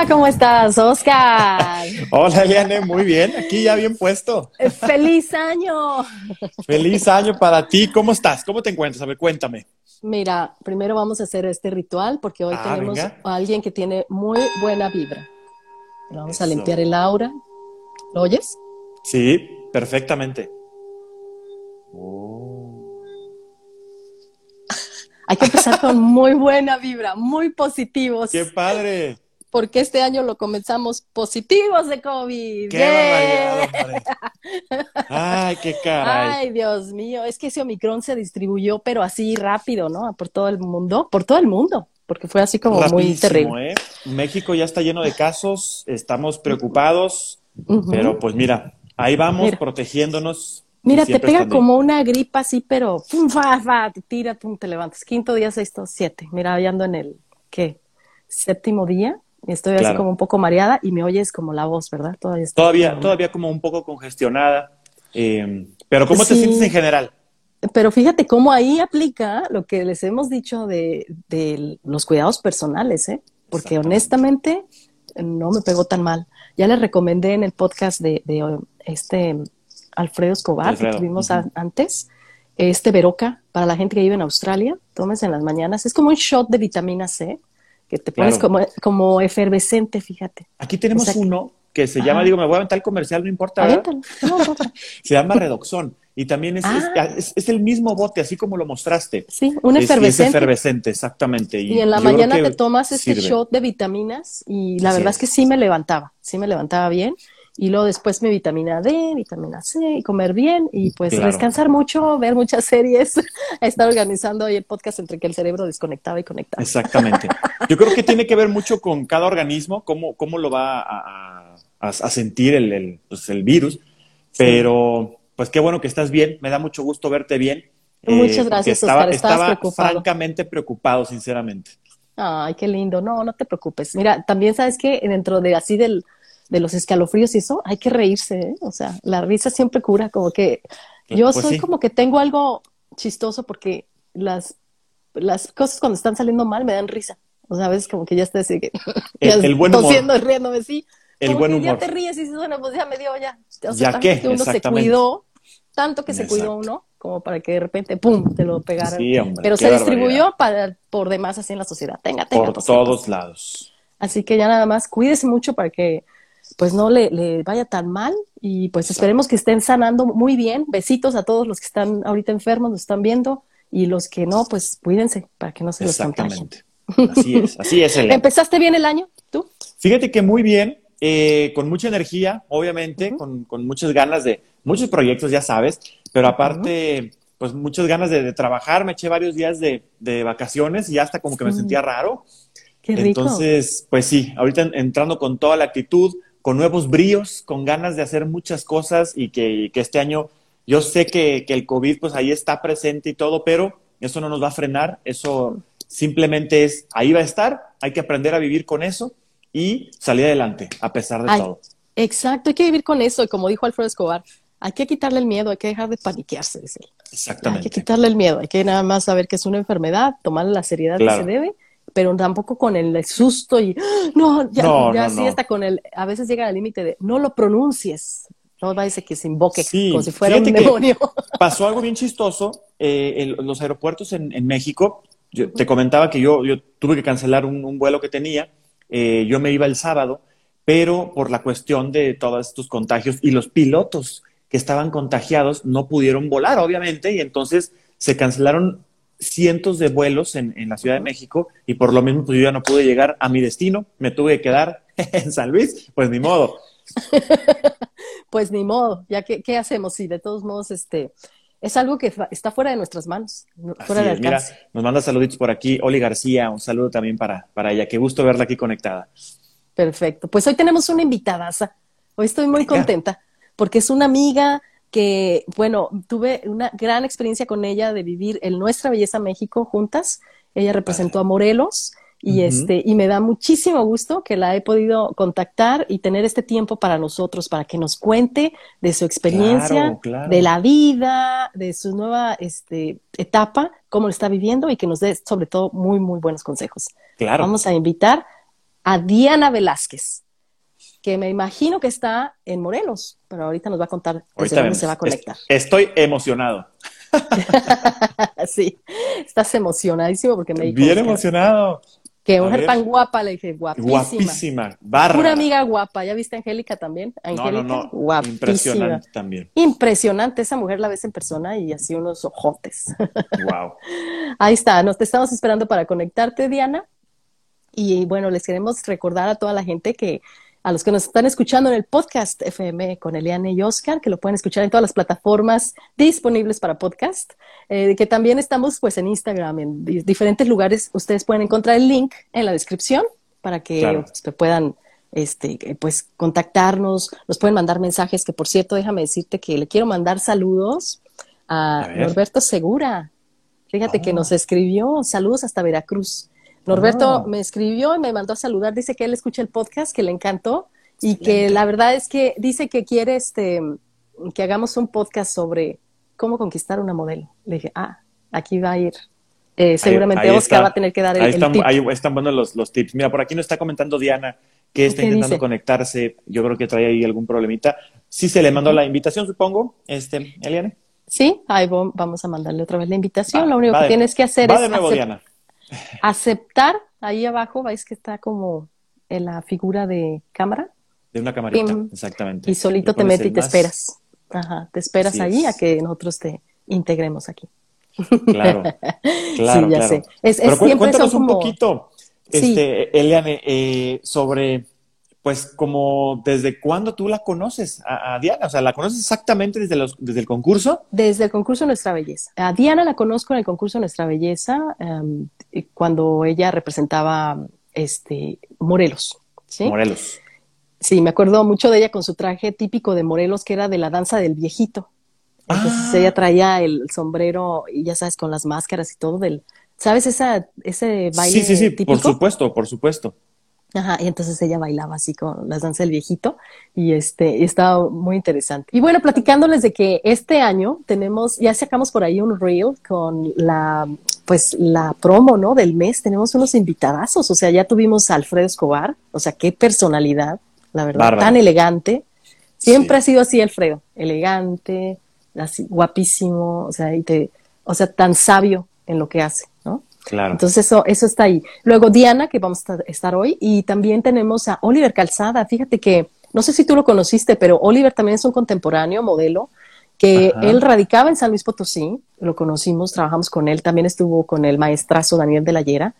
Hola, ¿cómo estás, Oscar? Hola, Eliane, muy bien, aquí ya bien puesto. ¡Feliz año! ¡Feliz año para ti! ¿Cómo estás? ¿Cómo te encuentras? A ver, cuéntame. Mira, primero vamos a hacer este ritual porque hoy Ah, tenemos venga. a alguien que tiene muy buena vibra. Vamos a limpiar el aura. ¿Lo oyes? Sí, perfectamente. Oh. Hay que empezar con muy buena vibra, muy positivos, ¡Qué padre! Porque este año lo comenzamos positivos de COVID. ¡Qué ¡Yeah! ¡Ay, qué caray! Ay, Dios mío, es que ese Omicron se distribuyó, pero así rápido, ¿no? Por todo el mundo, por todo el mundo, porque fue así como muy terrible. ¿eh? México ya está lleno de casos, estamos preocupados, pero pues mira, ahí vamos Mira. protegiéndonos. Mira, te pega como una gripa así, pero pum, fa, fa, te tira, pum, te levantas. Quinto día, sexto, siete. Mira, ya ando en el, ¿qué? Séptimo día. Estoy así como un poco mareada y me oyes como la voz, ¿verdad? Todavía estoy Todavía, como- todavía como un poco congestionada. eh, pero ¿cómo te sientes en general? Pero fíjate cómo ahí aplica lo que les hemos dicho de, de los cuidados personales, ¿eh? Porque honestamente no me pegó tan mal. Ya les recomendé en el podcast de, de, este Alfredo Escobar Alfredo, que tuvimos a- antes, este Veroca, para la gente que vive en Australia, tomes en las mañanas. Es como un shot de vitamina C que te pones Claro. como, como efervescente, fíjate. Aquí tenemos uno que se llama, digo, me voy a aventar el comercial, no importa. No, no, no. Se llama Redoxón. Y también es, Ah. es- es el mismo bote, así como lo mostraste. Sí, un Es- y Es, efervescente. efervescente, exactamente. Y en la mañana te tomas este sirve. shot de vitaminas y la Así verdad es. que sí me levantaba, sí me levantaba bien. Y luego después mi vitamina D, vitamina C y comer bien y pues Claro. descansar mucho, ver muchas series, estar organizando ahí el podcast entre que el cerebro desconectaba y conectaba. Exactamente. Yo creo que tiene que ver mucho con cada organismo, cómo, cómo lo va a, a- a sentir el, el, pues, el virus. Pero, pues qué bueno que estás bien. Me da mucho gusto verte bien. Muchas porque gracias, estaba, Oscar. Estaba preocupado. francamente preocupado, sinceramente. Ay, qué lindo. No, no te preocupes. Mira, también sabes que dentro de así del, de los escalofríos y eso, hay que reírse, ¿eh? O sea, la risa siempre cura, como que yo Pues soy sí. como que tengo algo chistoso porque las, las cosas cuando están saliendo mal me dan risa. O sea, a veces como que ya estoy así que El- el buen humor. riéndome, sí. El Como buen que humor. Ya te ríes y dices, bueno, pues ya me dio ya. O sea, ¿Ya qué? que uno se cuidó, tanto que se cuidó uno, como para que de repente, pum, te lo pegaran. Sí, hombre, Pero se barbaridad. distribuyó para, por demás así en la sociedad. Tenga, tenga. Por todos lados. Así que ya nada más cuídese mucho para que pues no le, le vaya tan mal y pues esperemos que estén sanando muy bien. Besitos a todos los que están ahorita enfermos, nos están viendo y los que no, pues cuídense para que no se los contagien. Exactamente. Así es, así es, Elena. ¿Empezaste bien el año tú? Fíjate que muy bien, eh, con mucha energía, obviamente, Ujú. con, con muchas ganas de, muchos proyectos, ya sabes, pero aparte, pues muchas ganas de, de trabajar. Me eché varios días de, de vacaciones y hasta como que me sentía raro. Qué rico. Entonces, pues sí, ahorita en- entrando con toda la actitud, con nuevos bríos, con ganas de hacer muchas cosas y que, este año, yo sé que, que el COVID pues ahí está presente y todo, pero eso no nos va a frenar, eso simplemente es, ahí va a estar, hay que aprender a vivir con eso y salir adelante, a pesar de Ay, todo. Exacto, hay que vivir con eso y como dijo Alfredo Escobar, hay que quitarle el miedo, hay que dejar de paniquearse, dice él. Hay que Exactamente. quitarle el miedo, hay que nada más saber que es una enfermedad, tomarle la seriedad Claro. que se debe, pero tampoco con el susto y no, ya, No, ya no, sí no. hasta con el, a veces llega al límite de no lo pronuncies, no decir que se invoque Sí, como si fuera un demonio. Pasó algo bien chistoso eh, en los aeropuertos en, en México. Yo te comentaba que yo, yo tuve que cancelar un, un vuelo que tenía. Eh, yo me iba el sábado, pero por la cuestión de todos estos contagios y los pilotos que estaban contagiados no pudieron volar, obviamente, y entonces se cancelaron cientos de vuelos en, en la Ciudad de México y por lo mismo pues yo ya no pude llegar a mi destino, me tuve que quedar en San Luis, pues ni modo. Pues ni modo, ya que, ¿qué hacemos? Si de todos modos, este, es algo que está fuera de nuestras manos, fuera de mira, nos manda saluditos por aquí. Oli García, un saludo también para, para ella. Qué gusto verla aquí conectada. Perfecto. Pues hoy tenemos una invitadaza. Hoy estoy muy Venga. contenta porque es una amiga que, bueno, tuve una gran experiencia con ella de vivir en Nuestra Belleza México juntas. Ella representó a Morelos y este y me da muchísimo gusto que la he podido contactar y tener este tiempo para nosotros para que nos cuente de su experiencia, Claro, claro. de la vida, de su nueva este, etapa, cómo lo está viviendo y que nos dé sobre todo muy muy buenos consejos. Claro. Vamos a invitar a Diana Velázquez, que me imagino que está en Morelos, pero ahorita nos va a contar desde dónde se va a conectar. Estoy emocionado. sí, estás emocionadísimo porque me dijo. Bien emocionado. Que mujer tan guapa, le dije, guapísima. Guapísima, barra. Pura amiga guapa. ¿Ya viste a Angélica también? Angélica, no, no, no. Impresionante también. Impresionante. Esa mujer la ves en persona y así unos ojotes. Wow. Ahí está. Nos te estamos esperando para conectarte, Diana. Y bueno, les queremos recordar a toda la gente que a los que nos están escuchando en el podcast FM con Eliane y Oscar, que lo pueden escuchar en todas las plataformas disponibles para podcast, eh, que también estamos pues en Instagram, en diferentes lugares. Ustedes pueden encontrar el link en la descripción para que puedan este, pues contactarnos, nos pueden mandar mensajes, que por cierto, déjame decirte que le quiero mandar saludos a, Norberto Segura. Fíjate que nos oh. escribió saludos hasta Veracruz. Norberto oh. me escribió y me mandó a saludar, dice que él escucha el podcast, que le encantó y que la verdad es que dice que quiere este que hagamos un podcast sobre cómo conquistar una modelo. Le dije, ah, aquí va a ir. Eh, seguramente Oscar va a tener que dar el, ahí están, tip. Ahí están buenos los, tips. Mira, por aquí nos está comentando Diana que está intentando conectarse. Yo creo que trae ahí algún problemita. Sí se le mandó la invitación, supongo, este, Eliane. Sí, ahí vamos a mandarle otra vez la invitación. Lo único que tienes que hacer es de nuevo, Diana aceptar, ahí abajo, veis que está como en la figura de cámara. De una camarita, exactamente. Y solito te metes y te esperas. Ajá, te esperas ahí a que nosotros te integremos aquí. Claro, claro, sí, ya Sé. Es, Pero cuéntanos un poquito, este, Eliane, eh, sobre pues como desde cuándo tú la conoces a, Diana, o sea, ¿la conoces exactamente desde, los, desde el concurso? Desde el concurso Nuestra Belleza. A Diana la conozco en el concurso Nuestra Belleza em, cuando ella representaba este, Morelos. ¿sí? Morelos. Sí, me acuerdo mucho de ella con su traje típico de Morelos, que era de la danza del viejito. Entonces ah. ella traía el sombrero y ya sabes, con las máscaras y todo del, ¿sabes esa, ese baile Sí, sí, sí, por supuesto, por supuesto. Ajá, y entonces ella bailaba así con las danzas del viejito y este estaba muy interesante. Y bueno, platicándoles de que este año tenemos, ya sacamos por ahí un reel con la pues la promo, ¿no? del mes, tenemos unos invitadazos, o sea, ya tuvimos a Alfredo Escobar, o sea, qué personalidad, la verdad, tan elegante. Siempre ha sido así Alfredo, elegante, así guapísimo, o sea, y te, o sea, tan sabio en lo que hace, ¿no? Claro. Entonces eso, eso está ahí. Luego Diana, que vamos a estar hoy, y también tenemos a Oliver Calzada. Fíjate que, no sé si tú lo conociste, pero Oliver también es un contemporáneo modelo que él radicaba en San Luis Potosí, lo conocimos, trabajamos con él, también estuvo con el maestrazo Daniel de la Llera,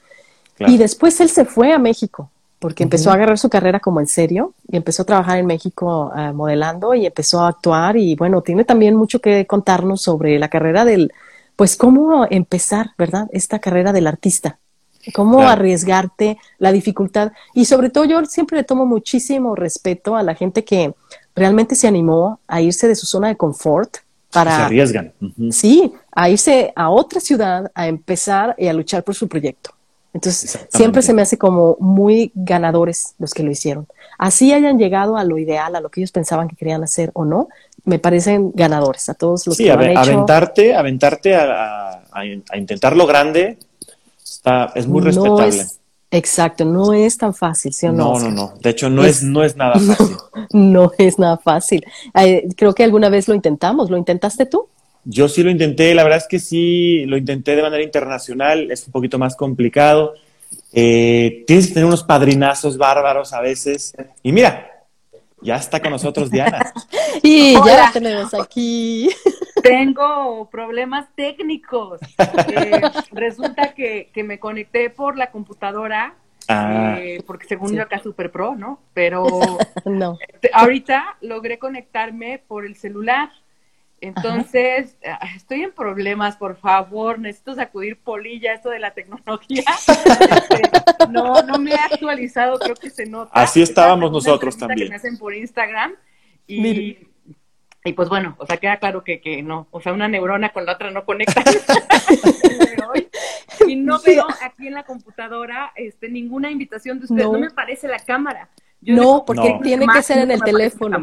y después él se fue a México, porque empezó a agarrar su carrera como en serio, y empezó a trabajar en México eh, modelando, y empezó a actuar, y bueno, tiene también mucho que contarnos sobre la carrera del, pues cómo empezar, ¿verdad? Esta carrera del artista, cómo arriesgarte, la dificultad. Y sobre todo yo siempre le tomo muchísimo respeto a la gente que realmente se animó a irse de su zona de confort para... Se arriesgan. Sí, a irse a otra ciudad, a empezar y a luchar por su proyecto. Entonces, siempre se me hace como muy ganadores los que lo hicieron. Así hayan llegado a lo ideal, a lo que ellos pensaban que querían hacer o no, me parecen ganadores a todos los que lo han hecho. aventarte, aventarte a, a, intentar lo grande está, es muy respetable. exacto, no es tan fácil, ¿sí o no? No, no, no. De hecho, no es, no es nada fácil. No, es nada fácil. Eh, creo que alguna vez lo intentamos. ¿Lo intentaste tú? Yo sí lo intenté. La verdad es que sí, lo intenté de manera internacional. Es un poquito más complicado. Eh, tienes que tener unos padrinazos bárbaros a veces. Y mira, ya está con nosotros Diana. y ya tenemos aquí. Tengo problemas técnicos. Eh, resulta que, me conecté por la computadora, ah. eh, porque según yo acá Super Pro, ¿no? Pero no. ahorita logré conectarme por el celular. Entonces, ah, estoy en problemas, por favor, necesito sacudir polilla, esto de la tecnología. Este, no, no me he actualizado, creo que se nota. Así estábamos nosotros también. Que me hacen por Instagram y, y pues bueno, o sea, queda claro que, que no, o sea, una neurona con la otra no conecta. y no veo aquí en la computadora este, ninguna invitación de ustedes, no, me parece la cámara. no, porque tiene que ser en el teléfono.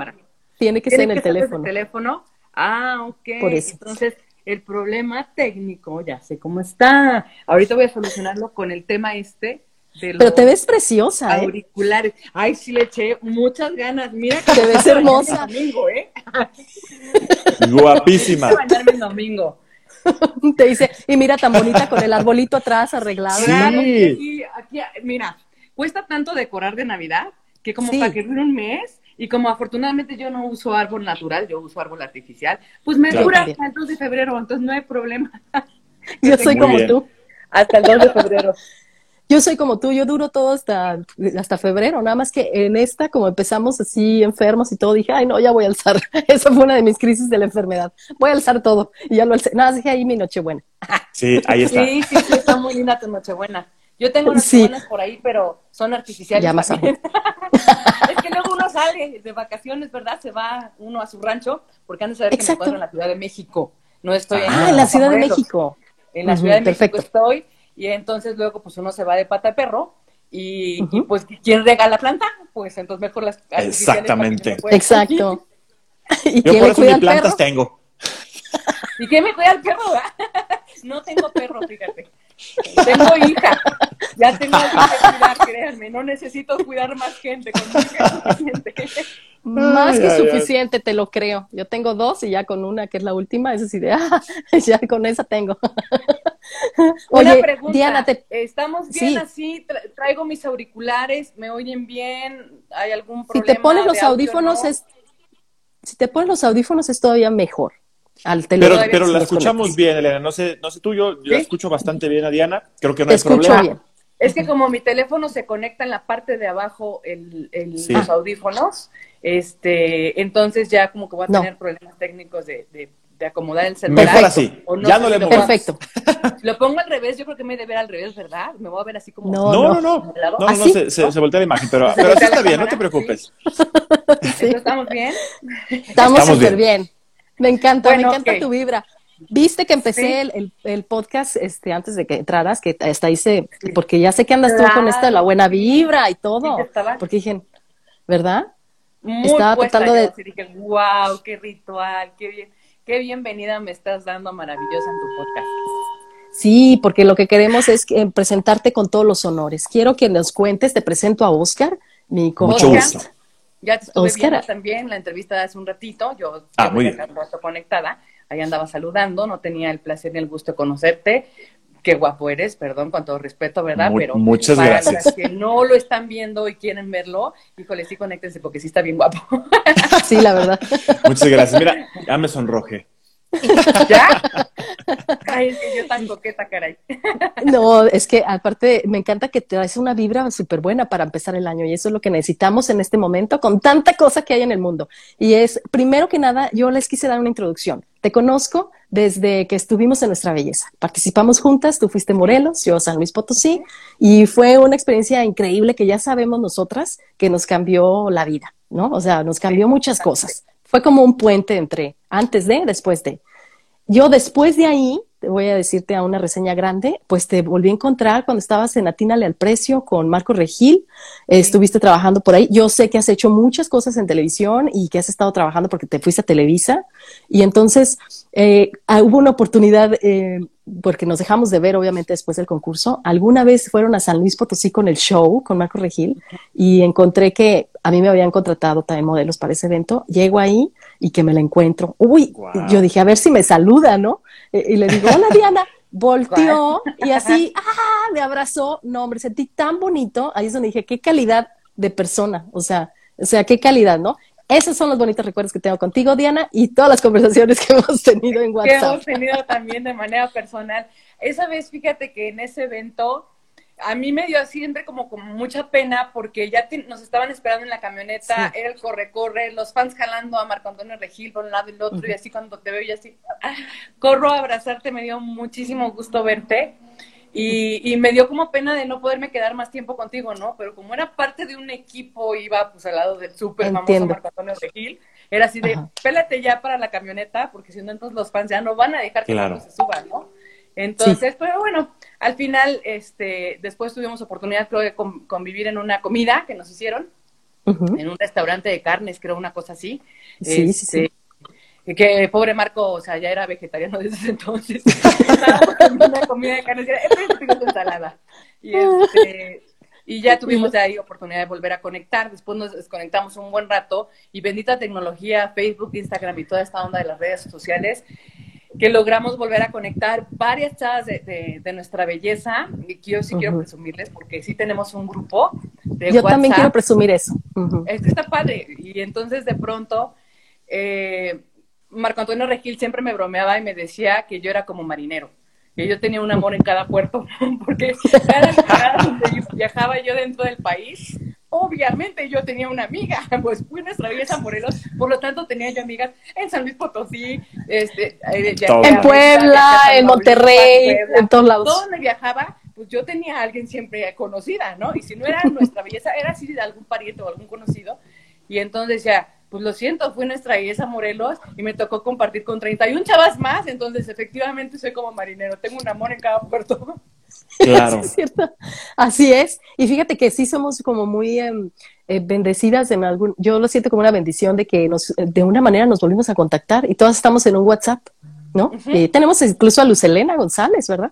Tiene que ser en el teléfono. Ah, ok. Por eso. Entonces, el problema técnico, ya sé cómo está. Ahorita voy a solucionarlo con el tema este Pero te ves preciosa, ¿eh? Auriculares. Ay, sí le eché muchas ganas. Mira que te ves hermosa. Domingo, ¿eh? Guapísima. bañarme el domingo. Te dice, y mira tan bonita con el arbolito atrás arreglado. Sí. Aquí, mira, cuesta tanto decorar de Navidad que como para que dure un mes y como afortunadamente yo no uso árbol natural, yo uso árbol artificial, pues me dura hasta el 2 de febrero, entonces no hay problema. yo soy como tú. Hasta el 2 de febrero. Yo soy como tú, yo duro todo hasta, hasta febrero, nada más que en esta, como empezamos así enfermos y todo, dije, ay, no, ya voy a alzar.Esa fue una de mis crisis de la enfermedad. Voy a alzar todo. Y ya lo alcé. Nada, dije ahí mi Nochebuena. Sí, ahí está. Sí, sí, sí, está muy linda tu Nochebuena. Yo tengo unas sí. por ahí, pero son artificiales. Ya más que luego uno sale de vacaciones, ¿verdad? Se va uno a su rancho, porque antes de saber que me encuentro en la Ciudad de México. No estoy en Ah, en la Ciudad de México. En la Ciudad de México estoy y entonces luego pues uno se va de pata de perro y, pues ¿quién regala planta? Pues entonces mejor las Exactamente. Exacto. ¿Y Yo por eso ni plantas tengo. ¿Y quién me cuida el perro? no tengo perro, fíjate. Tengo hija. Ya tengo que cuidar, créanme. No necesito cuidar más gente. Con gente. Más que suficiente, te lo creo. Yo tengo dos y ya con una, que es la última, esa es idea. ya con esa tengo. Oye, una pregunta. Diana, ¿estamos bien así? traigo mis auriculares, ¿me oyen bien? ¿Hay algún problema? Si te pones los audífonos, es, si te pones los audífonos es todavía mejor. Al pero, pero la escuchamos bien, Elena. No sé, no sé tú, yo, yo la escucho bastante bien a Diana. Creo que no hay problema. Bien. Es que como mi teléfono se conecta en la parte de abajo el, el los audífonos, este, entonces ya como que voy a tener problemas técnicos de, de, acomodar el celular. Mejor así, ya no le Perfecto. lo pongo al revés, yo creo que me debe ver al revés, ¿verdad? Me voy a ver así como... No, no, no, no, no, se, se, voltea la imagen, pero, pero así está bien, no te preocupes. ¿Estamos bien? Estamos súper bien. Me encanta, me encanta tu vibra. Viste que empecé el, el, podcast este, antes de que entraras, que hasta hice, porque ya sé que andas tú con esta la buena vibra y todo. porque dije, ¿verdad? estaba tratando de. dije, wow, qué ritual, qué bien, qué bienvenida me estás dando maravillosa en tu podcast. Sí, porque lo que queremos es presentarte con todos los honores. Quiero que nos cuentes, te presento a Oscar, mi coach. Ya te estuve viendo también la entrevista de hace un ratito, yo ah, muy conectada ahí andaba saludando, no tenía el placer ni el gusto de conocerte. Qué guapo eres, perdón, con todo respeto, ¿verdad? Pero muchas para gracias. Los que no lo están viendo y quieren verlo, híjole, sí, conéctense porque sí está bien guapo. Sí, la verdad. Muchas gracias. Mira, ya me sonroje. ¿Ya? Ay, es que yo tan coqueta, caray. No, es que aparte me encanta que te traes una vibra súper buena para empezar el año y eso es lo que necesitamos en este momento con tanta cosa que hay en el mundo. Y es, primero que nada, yo les quise dar una introducción. Te conozco desde que estuvimos en Nuestra Belleza. Participamos juntas, tú fuiste Morelos, yo San Luis Potosí, y fue una experiencia increíble que ya sabemos nosotras que nos cambió la vida, ¿no? O sea, nos cambió muchas cosas. Fue como un puente entre antes de, después de. Yo después de ahí, voy a decirte a una reseña grande, pues te volví a encontrar cuando estabas en Atínale al Precio con Marco Regil, estuviste trabajando por ahí. Yo sé que has hecho muchas cosas en televisión y que has estado trabajando porque te fuiste a Televisa. Y entonces eh, ah, hubo una oportunidad, eh, porque nos dejamos de ver obviamente después del concurso. Alguna vez fueron a San Luis Potosí con el show, con Marco Regil, y encontré que a mí me habían contratado también modelos para ese evento. Llego ahí y que me la encuentro. Uy, yo dije, a ver si me saluda, ¿no? Y, le digo, hola Diana. Volteó y así, ¡ah! Me abrazó. No, hombre, sentí tan bonito. Ahí es donde dije, qué calidad de persona. O sea, o sea, qué calidad, ¿no? Esos son los bonitos recuerdos que tengo contigo, Diana, y todas las conversaciones que hemos tenido en WhatsApp. Que hemos tenido también de manera personal. Esa vez, fíjate que en ese evento a mí me dio siempre como, como mucha pena porque ya nos estaban esperando en la camioneta, era el corre-corre, los fans jalando a Marco Antonio Regil por un lado y el otro, y así cuando te veo y así, ah, corro a abrazarte, me dio muchísimo gusto verte. Y, y, me dio como pena de no poderme quedar más tiempo contigo, ¿no? Pero como era parte de un equipo, iba pues al lado del súper famoso Marco Antonio Regil, era así de, pélate ya para la camioneta, porque si no, entonces los fans ya no van a dejar que claro. se suban, ¿no? Entonces, pero bueno, al final, este, después tuvimos oportunidad, creo, de convivir en una comida que nos hicieron, en un restaurante de carnes, creo, una cosa así. Sí, sí, sí. Este, que pobre Marco, o sea, ya era vegetariano desde ese entonces. una comida de carnes, y era, ensalada. Y este, y ya tuvimos de ahí oportunidad de volver a conectar. Después nos desconectamos un buen rato y bendita tecnología, Facebook, Instagram y toda esta onda de las redes sociales que logramos volver a conectar varias chavas de, de, nuestra belleza, y yo sí quiero presumirles, porque sí tenemos un grupo de Yo también quiero presumir eso. Es que está padre. Y entonces de pronto, eh, Marco Antonio Regil siempre me bromeaba y me decía que yo era como marinero, que yo tenía un amor en cada puerto, porque cada lugar donde viajaba yo dentro del país, obviamente yo tenía una amiga, pues fui nuestra belleza Morelos, por lo tanto tenía yo amigas en San Luis Potosí, este, eh, en Puebla, en Monterrey, en todos lados. Todo donde viajaba, pues yo tenía a alguien siempre conocida, ¿no? Y si no era nuestra belleza, era así de algún pariente o algún conocido. Y entonces ya, pues lo siento, fui nuestra belleza Morelos y me tocó compartir con 31 chavas más, entonces efectivamente soy como marinero, tengo un amor en cada puerto. Claro. es. Así es. Y fíjate que sí somos como muy em, eh, bendecidas en algún, yo lo siento como una bendición de que nos, de una manera nos volvimos a contactar y todas estamos en un WhatsApp, ¿no? y tenemos incluso a Lucelena González, ¿verdad?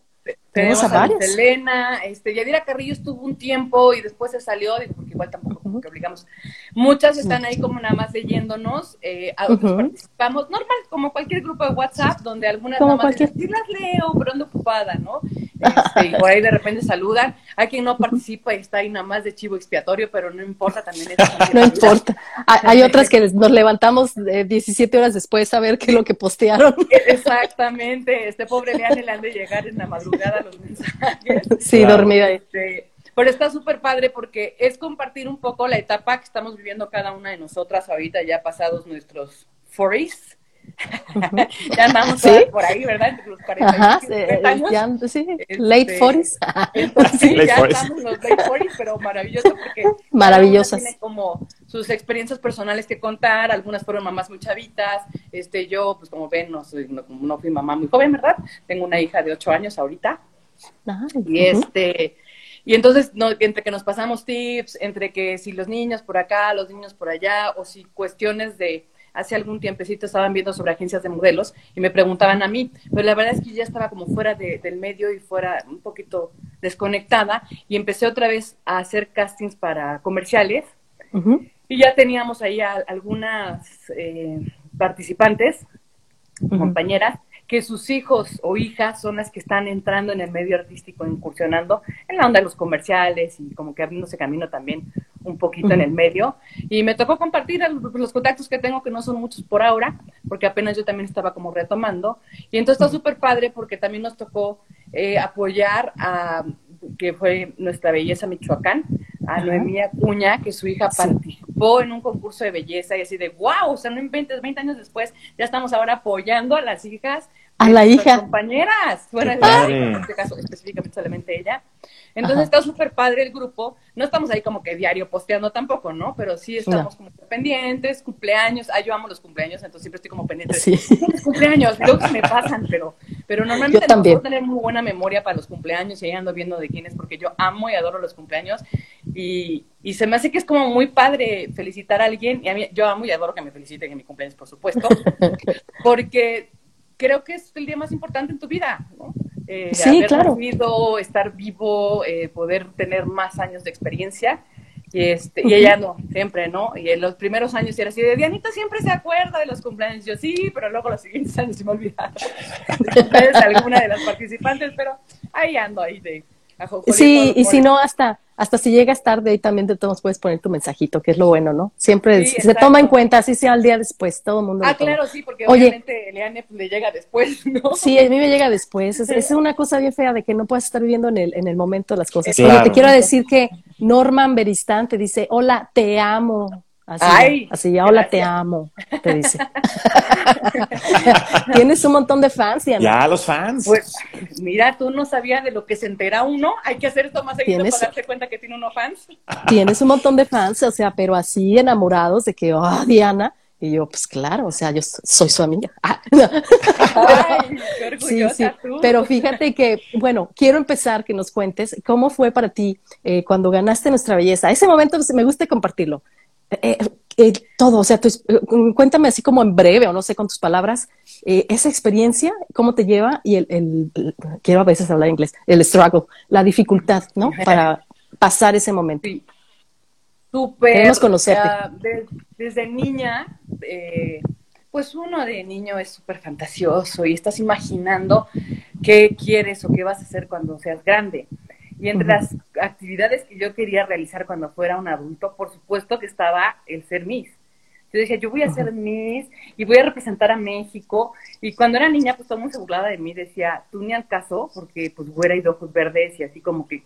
Tenemos a, a Elena, este, Yadira Carrillo estuvo un tiempo y después se salió, porque igual tampoco como que obligamos. Muchas están ahí como nada más leyéndonos, eh, a otros participamos, normal, como cualquier grupo de WhatsApp, donde algunas nada más cualquier... sí las leo, pero ando ocupada, ¿no? Este, y por ahí de repente saludan. Hay quien no participa y está ahí nada más de chivo expiatorio, pero no importa, también No importa. Hay, otras que nos levantamos 17 horas después a ver qué es lo que postearon. Exactamente. Este pobre Leane le han de llegar en la madrugada los mensajes. Sí, dormida. Este, pero está súper padre porque es compartir un poco la etapa que estamos viviendo cada una de nosotras ahorita, ya pasados nuestros 40 ya andamos por ahí, ¿verdad? Entre los 40 y años. Ya, sí, late 40s. sí, ya estamos en los late 40s, pero maravilloso porque maravillosas. tiene como sus experiencias personales que contar, algunas fueron mamás muy chavitas, este, yo, pues como ven, no, soy, no, fui mamá muy joven, ¿verdad? Tengo una hija de 8 años ahorita. y este... Y entonces, no, entre que nos pasamos tips, entre que si los niños por acá, los niños por allá, o si cuestiones de, hace algún tiempecito estaban viendo sobre agencias de modelos y me preguntaban a mí, pero la verdad es que yo ya estaba como fuera del medio y fuera un poquito desconectada y empecé otra vez a hacer castings para comerciales. Y ya teníamos ahí algunas eh, participantes, compañeras, que sus hijos o hijas son las que están entrando en el medio artístico, incursionando en la onda de los comerciales y como que abriéndose camino también un poquito en el medio. Y me tocó compartir los contactos que tengo, que no son muchos por ahora, porque apenas yo también estaba como retomando. Y entonces está súper padre porque también nos tocó eh, apoyar a que fue nuestra belleza Michoacán, a Noemí Acuña, que su hija participó en un concurso de belleza y así de, wow, o sea, no inventes, 20 años después ya estamos ahora apoyando a las hijas. A la hija. compañeras, fuera en este caso específicamente solamente ella. Entonces está súper padre el grupo. No estamos ahí como que diario posteando tampoco, ¿no? Pero sí estamos como pendientes, cumpleaños. Ah, yo amo los cumpleaños, entonces siempre estoy como pendiente. Sí. cumpleaños, luego que me pasan, pero, pero normalmente tengo tener muy buena memoria para los cumpleaños y ahí ando viendo de quién es, porque yo amo y adoro los cumpleaños. Y, y se me hace que es como muy padre felicitar a alguien. Y a mí, yo amo y adoro que me feliciten en mi cumpleaños, por supuesto. porque creo que es el día más importante en tu vida, ¿no? Eh, sí, haber claro. estar vivo, eh, poder tener más años de experiencia. Y, este, y ella no, siempre, ¿no? Y en los primeros años era así de Dianita siempre se acuerda de los cumpleaños. Yo sí, pero luego los siguientes años se me olvidaron. alguna de las participantes, pero ahí ando, ahí de. Sí, y si no, hasta hasta si llegas tarde y también te tomas, puedes poner tu mensajito, que es lo bueno, ¿no? Siempre se toma en cuenta, así sea al día después, todo el mundo. Ah, claro, sí, porque obviamente Eliane pues, le llega después, ¿no? Sí, a mí me llega después. Es, una cosa bien fea de que no puedes estar viviendo en el, en el momento las cosas. Pero te quiero decir que Norman Beristán te dice, hola, te amo. Así, así ya, hola, te amo, te dice. Tienes un montón de fans, Ya, Ya, los fans. Pues, mira, tú no sabías de lo que se entera uno. Hay que hacer esto más seguido para darse cuenta que tiene uno fans. Tienes un montón de fans, o sea, pero así enamorados de que, oh, Diana. Y yo, pues claro, o sea, yo soy su amiga. Ay, qué orgullosa Tú. Pero fíjate que, bueno, quiero empezar que nos cuentes cómo fue para ti eh, cuando ganaste nuestra belleza. Ese momento pues, me gusta compartirlo. Eh, eh, todo, o sea, eh, cuéntame así como en breve o no sé con tus palabras, esa experiencia, cómo te lleva y el, quiero a veces hablar inglés, el struggle, la dificultad, ¿no? Para, pasar ese momento. Sí. Súper. Queremos conocerte. desde niña, eh, pues uno de niño es súper fantasioso y estás imaginando qué quieres o qué vas a hacer cuando seas grande. Y entre las actividades que yo quería realizar cuando fuera un adulto, por supuesto que estaba el ser Miss. Yo decía, yo voy a ser Miss y voy a representar a México. Y cuando era niña, pues todo el mundo se burlaba de mí, decía, tú ni al caso, porque pues güera y de ojos verdes y así como que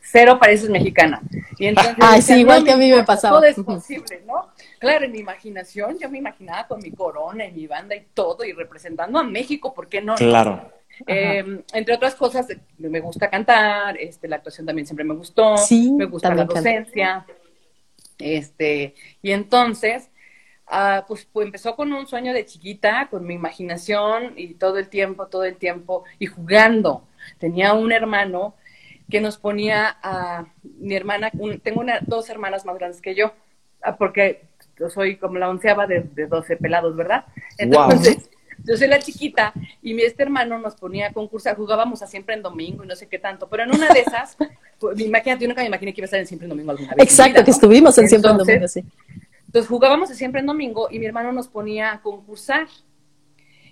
cero pareces mexicana. Y entonces, ah, sí, igual que a mí me pasaba. Todo es posible, ¿no? Claro, en mi imaginación, yo me imaginaba con mi corona y mi banda y todo, y representando a México, ¿por qué no? Claro. Eh, entre otras cosas, me gusta cantar, este, la actuación también siempre me gustó, sí, me gusta la docencia, este, y entonces, ah, pues, pues, empezó con un sueño de chiquita, con mi imaginación y todo el tiempo, todo el tiempo, y jugando. Tenía un hermano que nos ponía a mi hermana, tengo una, dos hermanas más grandes que yo, ah, porque yo soy como la onceava de, de 12 pelados, ¿verdad? Entonces, yo soy la chiquita y mi este hermano nos ponía a concursar, jugábamos a siempre en domingo y no sé qué tanto, pero en una de esas, pues, imagínate, yo nunca me imaginé que iba a estar en siempre en domingo alguna vez. Exacto, que estuvimos en siempre en domingo, sí. Entonces jugábamos a siempre en domingo y mi hermano nos ponía a concursar.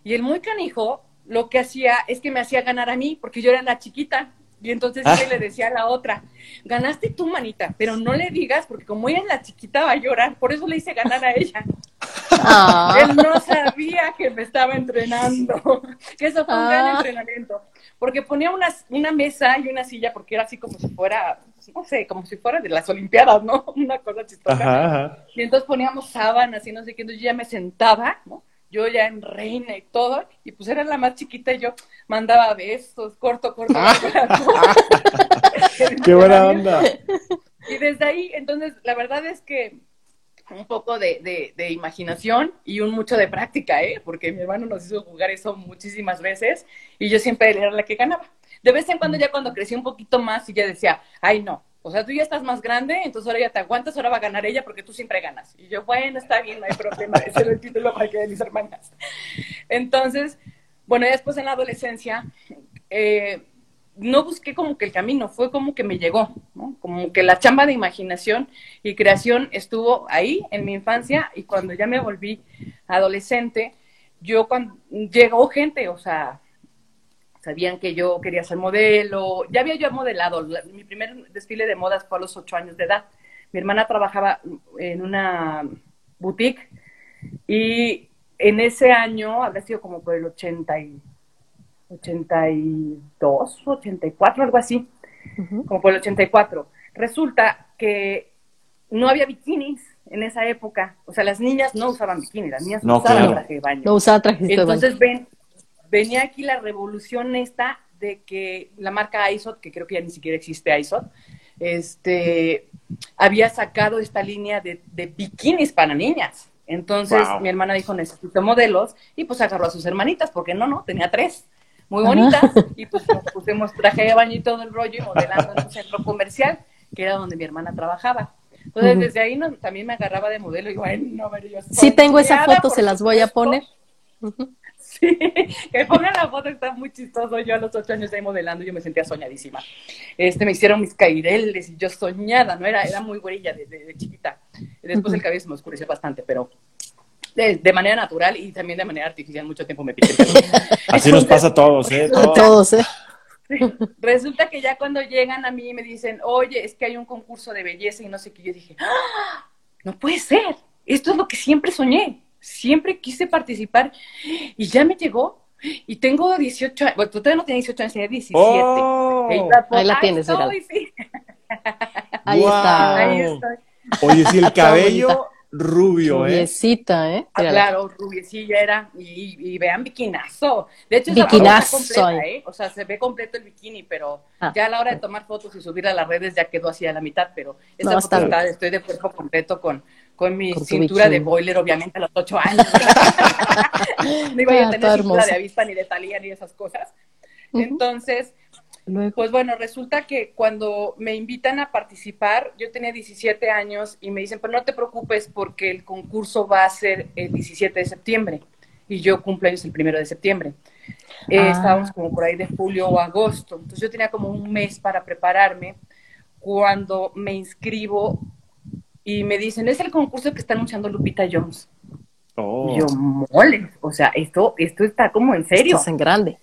Y el muy canijo lo que hacía es que me hacía ganar a mí, porque yo era la chiquita. Y entonces yo le decía a la otra, ganaste tú, manita, pero no le digas, porque como ella es la chiquita va a llorar, por eso le hice ganar a ella. Ah. Él no sabía que me estaba entrenando, que eso fue un gran ah. entrenamiento, porque ponía una, una mesa y una silla, porque era así como si fuera, no sé, como si fuera de las Olimpiadas, ¿no? Una cosa chistosa. Y entonces poníamos sábanas y no sé qué, entonces yo ya me sentaba, ¿no? yo ya en reina y todo, y pues era la más chiquita y yo mandaba besos, corto, corto, ¡Qué buena onda! Y desde ahí, entonces, la verdad es que un poco de, de, imaginación y un mucho de práctica, ¿eh? Porque mi hermano nos hizo jugar eso muchísimas veces y yo siempre era la que ganaba. De vez en cuando ya cuando crecí un poquito más y ya decía, ay no, o sea, tú ya estás más grande, entonces ahora ya te aguantas, ahora va a ganar ella porque tú siempre ganas. Y yo, bueno, está bien, no hay problema, ese era el título para que de mis hermanas. Entonces, bueno, después en la adolescencia, eh, no busqué como que el camino, fue como que me llegó, ¿no? Como que la chamba de imaginación y creación estuvo ahí en mi infancia y cuando ya me volví adolescente, yo cuando llegó gente, o sea, sabían que yo quería ser modelo, ya había yo modelado, mi primer desfile de modas fue a los ocho años de edad. Mi hermana trabajaba en una boutique y en ese año, habría sido como por el 80 y, 82, 84, algo así, como por el 84. Resulta que no había bikinis en esa época, o sea, las niñas no usaban bikinis, las niñas no, usaban traje de baño. No usaban traje de baño. Entonces ven, venía aquí la revolución esta de que la marca ISOT, que creo que ya ni siquiera existe ISOT, este, había sacado esta línea de, bikinis para niñas. Entonces mi hermana dijo, necesito modelos, y pues agarró a sus hermanitas, porque no, no, tenía tres, muy bonitas, y pues nos pusimos traje de baño y todo el rollo, y modelando en un centro comercial, que era donde mi hermana trabajaba. Entonces, desde ahí también me agarraba de modelo y bueno, a ver, yo Sí, tengo esa foto, se las voy a poner. Sí, que pongan la foto, está muy chistoso. Yo a los ocho años ahí modelando, yo me sentía soñadísima. Este, me hicieron mis caireles y yo soñada, ¿no? Era, era muy güerilla de, chiquita. Después el cabello se me oscureció bastante, pero de, manera natural y también de manera artificial mucho tiempo me pinté. Así nos pasa a todos, ¿eh? A todos, ¿eh? Resulta que ya cuando llegan a mí y me dicen, oye, es que hay un concurso de belleza y no sé qué, yo dije, ¡Ah! no puede ser, esto es lo que siempre soñé siempre quise participar y ya me llegó. Y tengo 18 años, bueno, tú todavía no tienes 18 años, tienes 17. Oh, ahí, la tienes, estoy, sí. Ahí está. Ahí estoy. Oye, si el cabello rubio, ¿eh? Rubiecita, ¿eh? Ah, claro, rubiecilla era. Y, vean, bikinazo. De hecho, bikinazo. completa, ¿eh? O sea, se ve completo el bikini, pero ah. ya a la hora de tomar fotos y subir a las redes ya quedó así a la mitad. Pero esa no, foto está, estoy de cuerpo completo con, con mi cintura de boiler, obviamente, a los ocho años. no iba a ah, tener cintura de avispa, ni de talía, ni esas cosas. Entonces, pues bueno, resulta que cuando me invitan a participar, yo tenía 17 años y me dicen, pero no te preocupes porque el concurso va a ser el 17 de septiembre y yo cumplo años el primero de septiembre. Eh, ah. estábamos como por ahí de julio o agosto, entonces yo tenía como un mes para prepararme cuando me inscribo y me dicen, es el concurso que está anunciando Lupita Jones. Oh. yo, mole, o sea, esto, esto está como en serio. es en grande.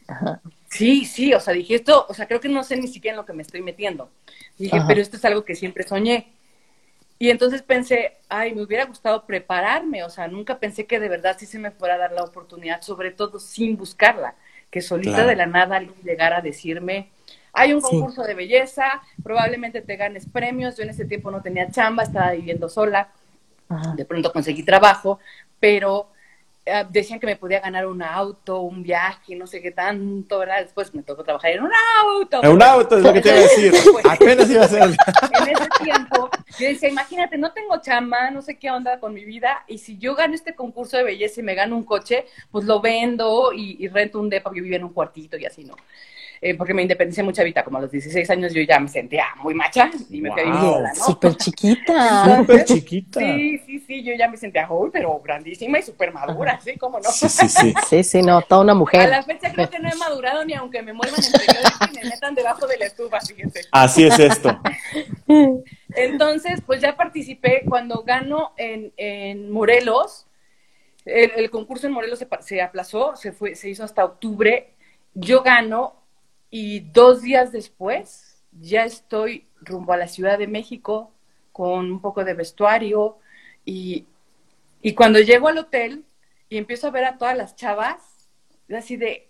Sí, sí, o sea, dije esto, o sea, creo que no sé ni siquiera en lo que me estoy metiendo. Dije, pero esto es algo que siempre soñé. Y entonces pensé, ay, me hubiera gustado prepararme, o sea, nunca pensé que de verdad sí se me fuera a dar la oportunidad, sobre todo sin buscarla, que solita de la nada alguien llegara a decirme, hay un concurso de belleza, probablemente te ganes premios, yo en ese tiempo no tenía chamba, estaba viviendo sola, de pronto conseguí trabajo, pero decían que me podía ganar un auto, un viaje, no sé qué tanto, ¿verdad? Después me tocó trabajar en un auto. En un auto es lo que te iba a decir. Apenas iba a ser. En ese tiempo, yo decía, imagínate, no tengo chamba, no sé qué onda con mi vida, y si yo gano este concurso de belleza y me gano un coche, pues lo vendo y, y rento un depa, yo vivía en un cuartito y así, ¿no? Eh, porque me independicé mucha vida, como a los 16 años yo ya me sentía muy macha y me sola, ¿no? Súper chiquita. Súper chiquita. Sí, sí, sí, yo ya me sentía joven, pero grandísima y súper madura, ¿sí? ¿Cómo no? Sí, sí, sí. sí, sí, no, toda una mujer. A la fecha creo que no he madurado ni aunque me muevan en periodo y me metan debajo de la estufa, fíjense. Así es esto. Entonces, pues ya participé cuando gano en, en Morelos. El, el, concurso en Morelos se, se aplazó, se, fue, se hizo hasta octubre. Yo gano y dos días después ya estoy rumbo a la Ciudad de México con un poco de vestuario y, cuando llego al hotel y empiezo a ver a todas las chavas, así de,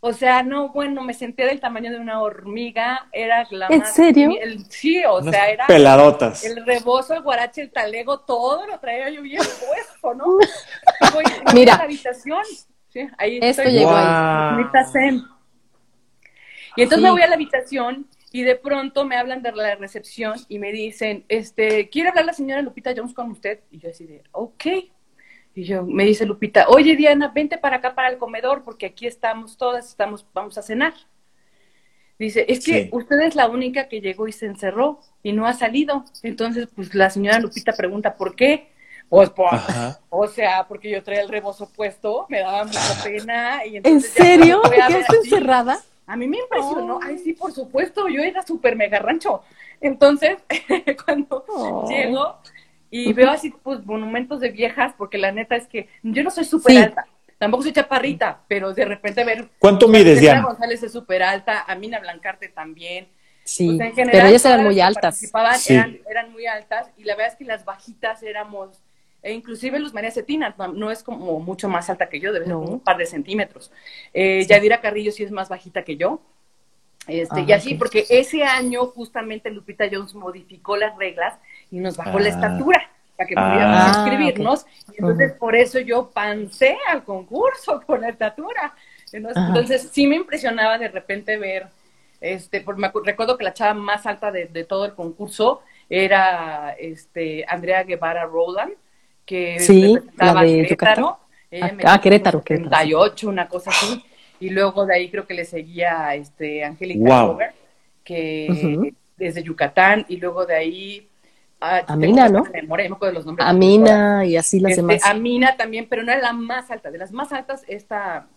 o sea, no, bueno, me sentía del tamaño de una hormiga, era la ¿En serio? sí, o sea, era peladotas. el rebozo, el guarache, el talego, todo lo traía yo bien puesto, ¿no? Voy, Mira, a la habitación, sí, ahí esto estoy, llegó ahí. Y entonces me voy a la habitación y de pronto me hablan de la recepción y me dicen, este, ¿quiere hablar la señora Lupita Jones con usted? Y yo así de, ok. Y yo, me dice Lupita, oye Diana, vente para acá para el comedor porque aquí estamos todas, estamos, vamos a cenar. Dice, es que usted es la única que llegó y se encerró y no ha salido. Entonces, pues la señora Lupita pregunta, ¿por qué? Pues, pues o sea, porque yo traía el rebozo puesto, me daba mucha pena. Y entonces ¿En serio? ¿Quedaste encerrada? A mí me impresionó. Ay, sí, por supuesto, yo era súper mega rancho. Entonces, cuando llego y veo así, pues, monumentos de viejas, porque la neta es que yo no soy súper alta. Tampoco soy chaparrita, pero de repente ver... ¿Cuánto mides, Diana? González es súper alta, Amina Blancarte también. Sí, pues, pero ellas eran muy altas. Eran, eran muy altas y la verdad es que las bajitas éramos e inclusive Luz María Cetina no es como mucho más alta que yo, debe ser un par de centímetros. Eh, Yadira Carrillo sí es más bajita que yo. Este, y así, porque ese año justamente Lupita Jones modificó las reglas y nos bajó la ah. estatura para que pudiéramos ah, inscribirnos. Y entonces por eso yo pancé al concurso con la estatura. Entonces, sí me impresionaba de repente ver, este, porque me recuerdo que la chava más alta de, de todo el concurso era este, Andrea Guevara Roland que sí, la de Querétaro. Ella ah, Querétaro, 38, una cosa así. Y luego de ahí creo que le seguía este Angélica que desde Yucatán, y luego de ahí ah, Amina, ¿no? Memoria, me acuerdo de los nombres Amina y así las este, demás. Amina también, pero no era la más alta. De las más altas, esta,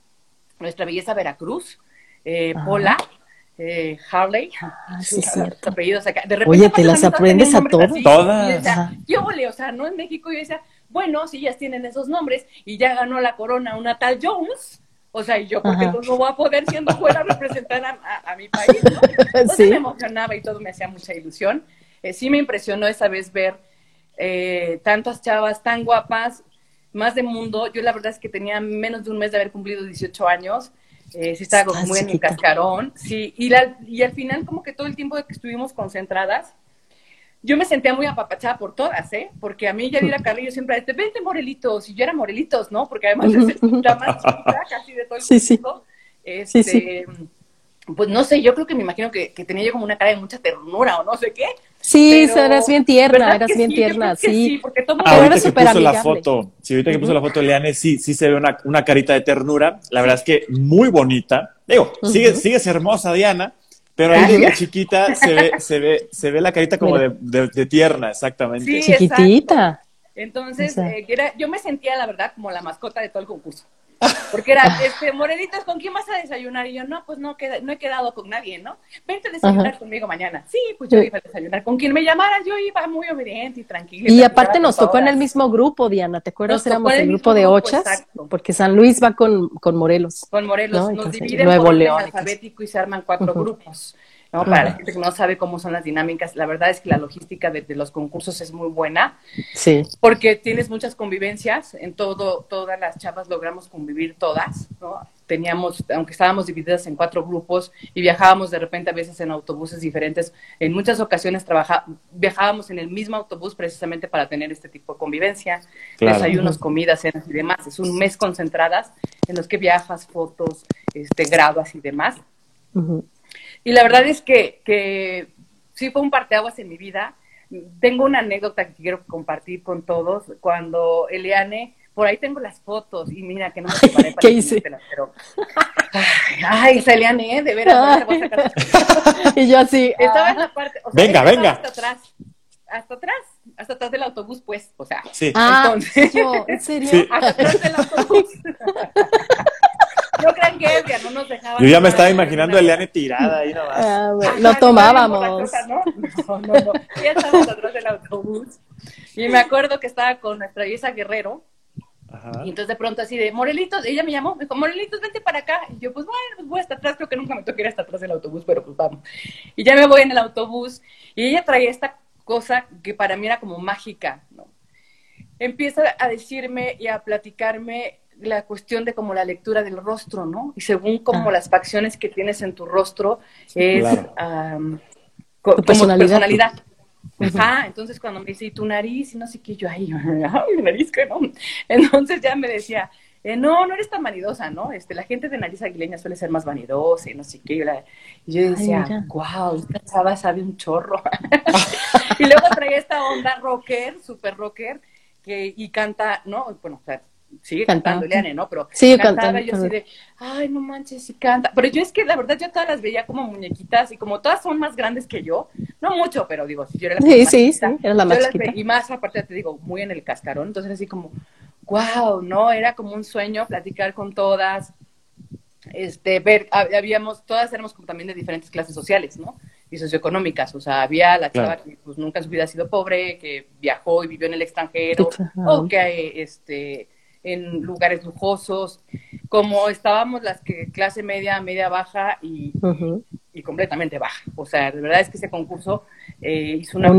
nuestra belleza Veracruz, eh, Pola, eh, Harley, ah, sí, cierto. apellidos acá. De repente, Oye, ¿te las aprendes a todas? Todas. Yo, o sea, no en México, yo decía, bueno, si ellas tienen esos nombres y ya ganó la corona una tal Jones, o sea, y yo porque no voy a poder siendo fuera representar a, mi país, ¿no? Entonces me emocionaba y todo me hacía mucha ilusión. Eh, sí me impresionó esa vez ver eh, tantas chavas tan guapas, más de mundo. Yo la verdad es que tenía menos de un mes de haber cumplido 18 años. Eh, sí estaba como muy en mi cascarón. Sí, y, la, y al final como que todo el tiempo que estuvimos concentradas, yo me sentía muy apapachada por todas, ¿eh? Porque a mí Yadira Carrillo siempre decía, vente Morelitos, y yo era Morelitos, ¿no? Porque además es la más chiquita casi de todo el sí, mundo. Este, sí. Pues no sé, yo creo que me imagino que, tenía yo como una cara de mucha ternura o no sé qué. Sí, eras bien tierna, eras bien tierna, sí. sí. porque todo ah, ahorita que puso la foto, sí, ahorita que puso la foto de Leane, sí, sí se ve una, una carita de ternura. La verdad es que muy bonita. Digo, sigue, sigues hermosa, Diana, pero ahí de chiquita se ve, se ve, se ve la carita como de, de, tierna, exactamente. Sí, Chiquitita. Entonces, eh, era, yo me sentía, la verdad, como la mascota de todo el concurso. Porque era, este, Morelitos, ¿con quién vas a desayunar? Y yo, no, pues no, queda, no he quedado con nadie, ¿no? Vente a desayunar conmigo mañana. Sí, pues yo iba a desayunar. Con quien me llamara, yo iba muy obediente y tranquila. Y aparte nos tocó en el mismo grupo, Diana, ¿te acuerdas? Éramos el, grupo de ochas, porque San Luis va con, con Morelos. Con Morelos, nos dividen por orden alfabético y se arman cuatro grupos. ¿No? Para la gente que no sabe cómo son las dinámicas, la verdad es que la logística de, los concursos es muy buena. Sí. Porque tienes muchas convivencias, en todo, todas las chavas logramos convivir todas, ¿no? Teníamos, aunque estábamos divididas en cuatro grupos y viajábamos de repente a veces en autobuses diferentes, en muchas ocasiones trabaja, viajábamos en el mismo autobús precisamente para tener este tipo de convivencia, desayunos, comidas, cenas y demás. Es un mes concentradas en los que viajas, fotos, este, grabas y demás. Y la verdad es que, que sí fue un parteaguas en mi vida. Tengo una anécdota que quiero compartir con todos. Cuando Eliane, por ahí tengo las fotos y mira que no me preparé para ¿Qué hice? pero... Ay, esa Eliane, ¿eh? de veras, voy a sacar. y yo así. Estaba en la parte. O sea, venga, venga. Hasta atrás. Hasta atrás, hasta atrás del autobús, pues, o sea. Sí. Ah, entonces, yo, ¿en serio? Sí. Hasta atrás del autobús. No crean que es, no nos dejaban. Yo ya me estaba imaginando a Eliane tirada ahí nomás. Ah, bueno, lo tomábamos. ¿no? no, no, no. Ya estábamos atrás del autobús. Y me acuerdo que estaba con nuestra Isa Guerrero. Ajá. Y entonces de pronto así de, Morelitos, ella me llamó, me dijo, Morelitos, vente para acá. Y yo, pues bueno, pues voy hasta atrás, creo que nunca me toqué ir hasta atrás del autobús, pero pues vamos. Y ya me voy en el autobús y ella traía esta cosa que para mí era como mágica, ¿no? Empieza a decirme y a platicarme la cuestión de como la lectura del rostro, ¿no? Y según como ah. las facciones que tienes en tu rostro es como personalidad. Ajá, entonces cuando me dice, ¿y tu nariz? Y no sé qué, yo, ay, mi nariz, que no. Entonces ya me decía, eh, no, no eres tan vanidosa, ¿no? Este, la gente de nariz aguileña suele ser más vanidosa y no sé qué. Y, yo decía, wow, esta chava sabe un chorro. y luego traía esta onda rocker, super rocker, que, y canta, ¿no? Bueno, o sea, sigue cantando Eliane, ¿no? Pero sigue cantaba cantando, yo así de, ay, no manches, sí canta. Pero yo es que la verdad yo todas las veía como muñequitas y como todas son más grandes que yo, no mucho, pero digo, si yo era la sí, sí, sí, era la más chiquita. y más aparte te digo, muy en el cascarón, entonces así como, wow, ¿no? Era como un sueño platicar con todas, este, ver, habíamos, todas éramos como también de diferentes clases sociales, ¿no? Y socioeconómicas, o sea, había la chava que pues nunca en su vida ha sido pobre, que viajó y vivió en el extranjero, o que, este, en lugares lujosos, como estábamos las que clase media, media baja y, y completamente baja. O sea, de verdad es que ese concurso eh, hizo una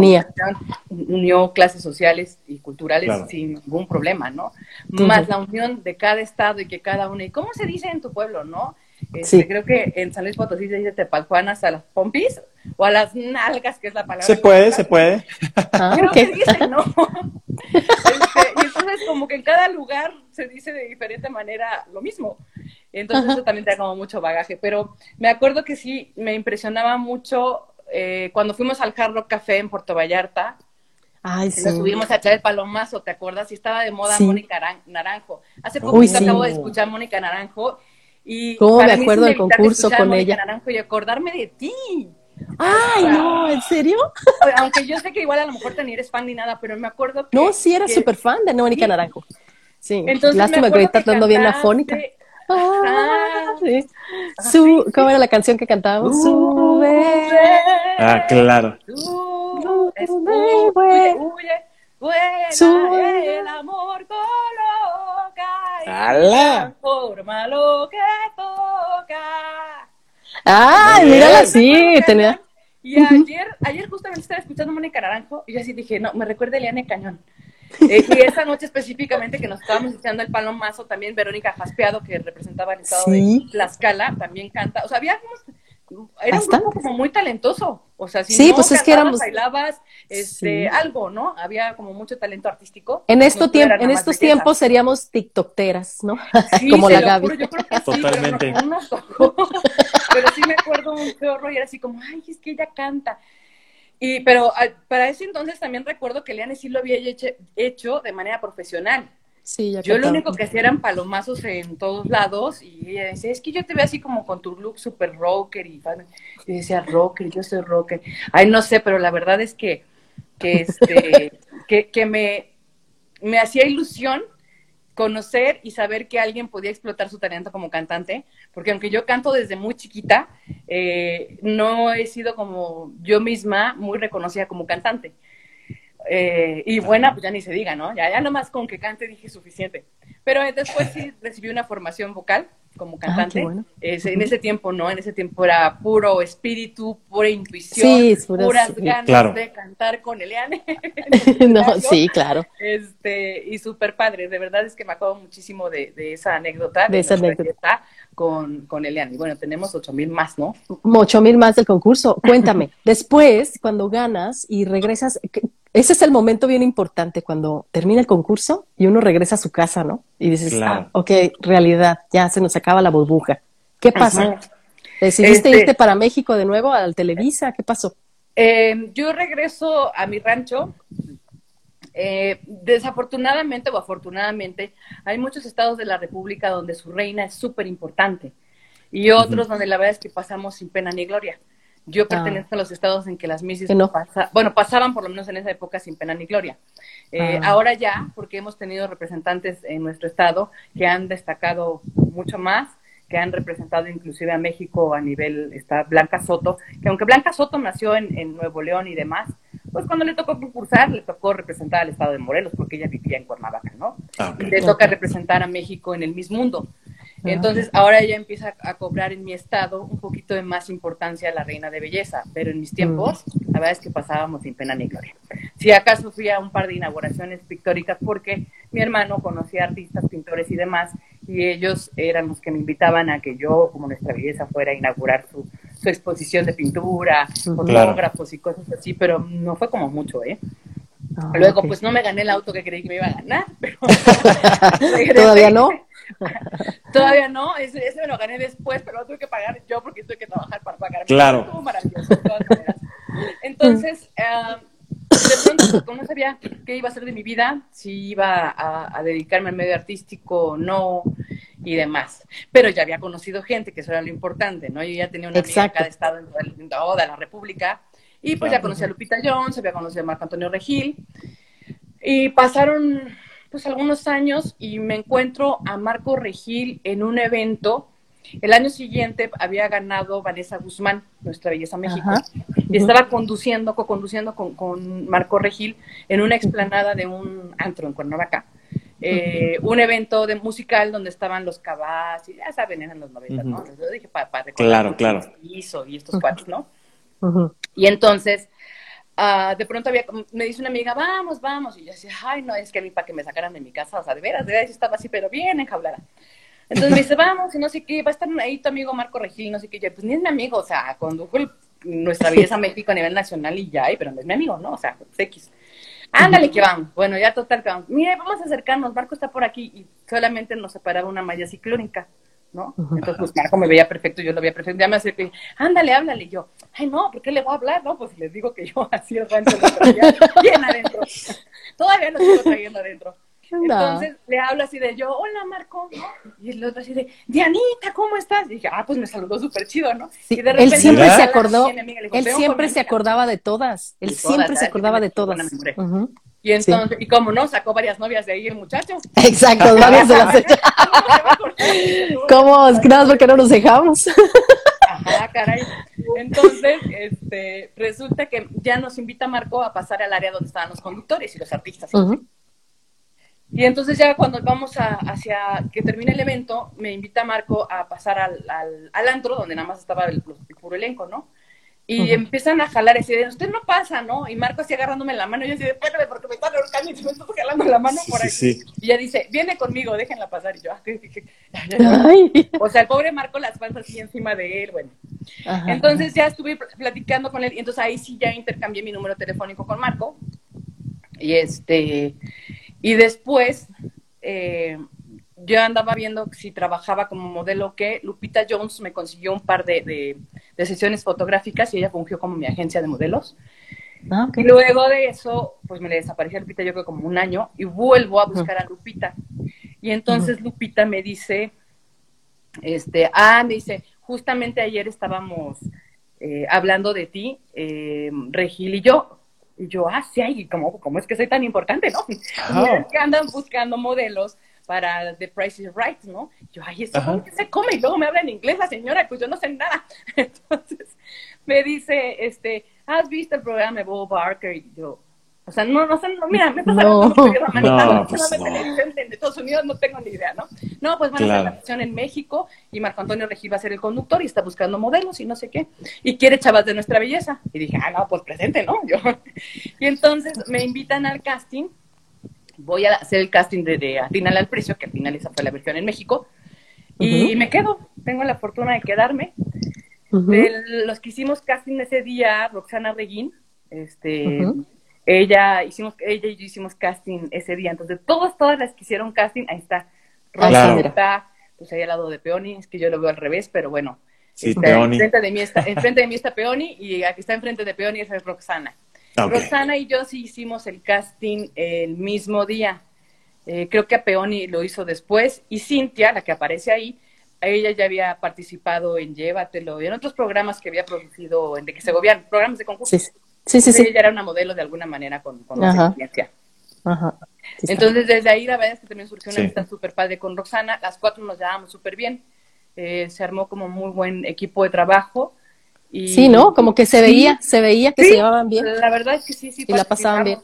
unió clases sociales y culturales sin ningún problema, ¿no? Más la unión de cada estado y que cada uno, y cómo se dice en tu pueblo, ¿no? Este, creo que en San Luis Potosí se dice tepaljuanas a las pompis o a las nalgas, que es la palabra. Se puede, se puede. Ah, creo que dice, ¿no? Este, y entonces como que en cada lugar se dice de diferente manera lo mismo. Entonces eso también te da como mucho bagaje. Pero me acuerdo que sí, me impresionaba mucho eh, cuando fuimos al Hard Café en Puerto Vallarta. Ay, sí. Nos subimos a echar el palomazo, ¿te acuerdas? Y estaba de moda Mónica Naranjo. Hace poco acabo de escuchar Mónica Naranjo y ¿Cómo me acuerdo del concurso con ella? Naranjo y acordarme de ti. Ay, no, ¿en serio? Aunque yo sé que igual a lo mejor ni eres fan ni nada, pero me acuerdo que... No, sí era súper fan de Mónica Naranjo. Sí, Entonces, lástima que ahorita dando bien la fónica. Ah, sí. Su, ¿Cómo era la canción que cantábamos? Sube. Ah, claro. Sube, huye, huye, el amor coloca y forma lo que toca. ¡Ay, mírala así! Tenía... Y ayer, ayer justamente estaba escuchando Mónica Naranjo y yo así dije, no, me recuerda a Eliane Cañón. Eh, y esa noche específicamente que nos estábamos echando el palomazo, también Verónica Jaspeado, que representaba el estado de Tlaxcala, también canta. O sea, había era un grupo como muy talentoso. O sea, si sí, no pues es que éramos... bailabas, este, algo, ¿no? Había como mucho talento artístico. En, esto tiempo, en estos tiempos seríamos tiktokeras, ¿no? como la Gaby. Juro, yo creo que Totalmente. Sí, pero, pero sí me acuerdo un chorro y era así como, ay, es que ella canta. Y, pero ah, para ese entonces también recuerdo que Leane sí lo había hecho, hecho de manera profesional. Sí, yo lo único que hacía eran palomazos en todos lados y ella decía, es que yo te veo así como con tu look super rocker y, y decía, rocker, yo soy rocker. Ay, no sé, pero la verdad es que, que, este, que, que me, me hacía ilusión conocer y saber que alguien podía explotar su talento como cantante, porque aunque yo canto desde muy chiquita, eh, no he sido como yo misma muy reconocida como cantante. Eh, y buena, pues ya ni se diga, ¿no? Ya, ya nomás con que cante dije suficiente. Pero después sí recibí una formación vocal como ah, cantante. en ese tiempo no, en ese tiempo era puro espíritu, pura intuición, puras ganas de cantar con Eliane. no, sí, claro. Este, y súper padre, de verdad es que me acuerdo muchísimo de, esa anécdota. De, esa anécdota. Con, con Eliane. Y bueno, tenemos ocho mil más, ¿no? Ocho mil más del concurso. Cuéntame, después, cuando ganas y regresas, ese es el momento bien importante cuando termina el concurso y uno regresa a su casa, ¿no? Y dices, ah, ok, realidad, ya se nos acaba la burbuja. ¿Qué pasa? ¿Decidiste este irte para México de nuevo, al Televisa? ¿Qué pasó? Em, yo regreso a mi rancho. Eh, desafortunadamente o afortunadamente, hay muchos estados de la República donde su reina es súper importante y otros donde la verdad es que pasamos sin pena ni gloria. Yo ah. pertenezco a los estados en que las misis no. bueno, pasaban por lo menos en esa época sin pena ni gloria. Eh, ah. Ahora ya, porque hemos tenido representantes en nuestro estado que han destacado mucho más, que han representado inclusive a México a nivel, está Blanca Soto, que aunque Blanca Soto nació en, Nuevo León y demás, pues cuando le tocó concursar, le tocó representar al estado de Morelos, porque ella vivía en Cuernavaca, ¿no? Ah, le toca representar a México en el Miss Mundo. Entonces, ahora ella empieza a cobrar en mi estado un poquito de más importancia a la reina de belleza, pero en mis tiempos, la verdad es que pasábamos sin pena ni gloria. Si acaso fui a un par de inauguraciones pictóricas porque mi hermano conocía artistas, pintores y demás, y ellos eran los que me invitaban a que yo, como nuestra belleza, fuera a inaugurar su, exposición de pintura, fotógrafos y cosas así, pero no fue como mucho, ¿eh? Ah, Luego, pues no me gané el auto que creí que me iba a ganar, pero todavía no. Todavía no, ese, me lo gané después, pero lo tuve que pagar yo porque tuve que trabajar para pagar. Claro. Estuvo maravilloso, de todas maneras. Entonces, uh, de pronto, pues, como no sabía qué iba a hacer de mi vida, si iba a, dedicarme al medio artístico o no y demás. Pero ya había conocido gente, que eso era lo importante, ¿no? Yo ya tenía una amiga en cada estado en toda la República y pues ya conocí a Lupita Jones, había conocido a Marco Antonio Regil y pasaron pues algunos años y me encuentro a Marco Regil en un evento. El año siguiente había ganado Vanessa Guzmán, Nuestra Belleza México, y estaba conduciendo, co-conduciendo con, Marco Regil en una explanada de un antro en Cuernavaca. Eh, un evento de musical donde estaban los cabas, y ya saben, eran los 90, ¿no? Yo dije, para, recordar claro, claro. hizo y estos cuates, ¿no? Y entonces Ah, de pronto había, me dice una amiga, vamos, vamos, y yo decía, ay, no, es que a para que me sacaran de mi casa, o sea, de veras, de veras, estaba así, pero bien enjaulada. Entonces me dice, vamos, y no sé qué, va a estar ahí tu amigo Marco Regil, no sé qué, pues ni es mi amigo, o sea, condujo nuestra belleza México a nivel nacional y ya, pero no es mi amigo, ¿no? O sea, pues, X. Ándale que vamos. Bueno, ya total que vamos. Mire, vamos a acercarnos, Marco está por aquí y solamente nos separaba una malla ciclónica. ¿No? Entonces, pues Marco me veía perfecto, yo lo veía perfecto, ya me acerqué, ándale, háblale, y yo, ay, no, ¿por qué le voy a hablar? No, pues les digo que yo así el rancho lo traía bien adentro, todavía lo sigo trayendo adentro. Entonces le hablo así de yo, hola Marco, y el otro así de, Dianita, ¿cómo estás? Y dije, ah, pues me saludó súper chido, ¿no? y de repente, él siempre se acordó, él siempre se acordaba de todas, él siempre se acordaba de todas. Y entonces, y como no, sacó varias novias de ahí el muchacho. Exacto, varias de las ¿Cómo? Nada porque no nos dejamos. Ajá, caray. Entonces, este, resulta que ya nos invita Marco a pasar al área donde estaban los conductores y los artistas. Y entonces ya cuando vamos a, hacia que termine el evento, me invita Marco a pasar al, al, antro, donde nada más estaba el puro elenco, ¿no? Y empiezan a jalar y de, usted no pasa, ¿no? Y Marco así agarrándome la mano y yo así de, espérame, porque me están ahorcando y me estás jalando la mano por ahí. Y ella dice, viene conmigo, déjenla pasar. Y yo, ah, O sea, el pobre Marco las fans así encima de él, bueno. entonces ya estuve platicando con él y entonces ahí sí ya intercambié mi número telefónico con Marco. Y este, y después, eh, yo andaba viendo si trabajaba como modelo que Lupita Jones me consiguió un par de, sesiones fotográficas y ella fungió como mi agencia de modelos. Ah, y luego de eso, pues me le desapareció Lupita yo creo como un año y vuelvo a buscar a Lupita. Y entonces Lupita me dice, este, ah, me dice, justamente ayer estábamos eh, hablando de ti, eh, Regil y yo. Y yo, ah, sí, ¿cómo, ¿cómo es que soy tan importante, no? que andan buscando modelos para The Price is Right, ¿no? Yo, ay, ¿eso cómo se come? Y luego me habla en inglés la señora, pues yo no sé nada. Entonces me dice, este, ¿has visto el programa de Bob Barker? Y yo, o sea, no, no, no mira, me pasa no, no, pues no. televisión de Estados Unidos, no tengo ni idea, ¿no? No, pues van a hacer la versión en México y Marco Antonio Regil va a ser el conductor y está buscando modelos y no sé qué. Y quiere chavas de nuestra belleza. Y dije, ah, no, pues presente, ¿no? Yo. Y entonces me invitan al casting. Voy a hacer el casting de, de final al precio, que al final esa fue la versión en México. Y me quedo. Tengo la fortuna de quedarme. de los que hicimos casting ese día, Roxana Reguín, este ella hicimos ella y yo hicimos casting ese día. Entonces todas todas las que hicieron casting ahí está. Rosa está pues ahí al lado de Peoni es que yo lo veo al revés pero bueno sí, está, enfrente de mí está enfrente de mí está Peoni y aquí está enfrente de Peoni es Roxana Roxana y yo sí hicimos el casting el mismo día eh, creo que a Peoni lo hizo después y Cintia la que aparece ahí ella ya había participado en Llévatelo y en otros programas que había producido en de que se gobiernan programas de concurso sí. Sí, sí, sí. Ella era una modelo de alguna manera con, con experiencia. Ajá. Entonces, desde ahí la verdad es que también surgió una amistad súper padre con Roxana. Las cuatro nos llevábamos súper bien. Eh, se armó como muy buen equipo de trabajo. Y, sí, ¿no? Como que se veía, se veía que se llevaban bien. La verdad es que sí, sí. Y la pasaban bien.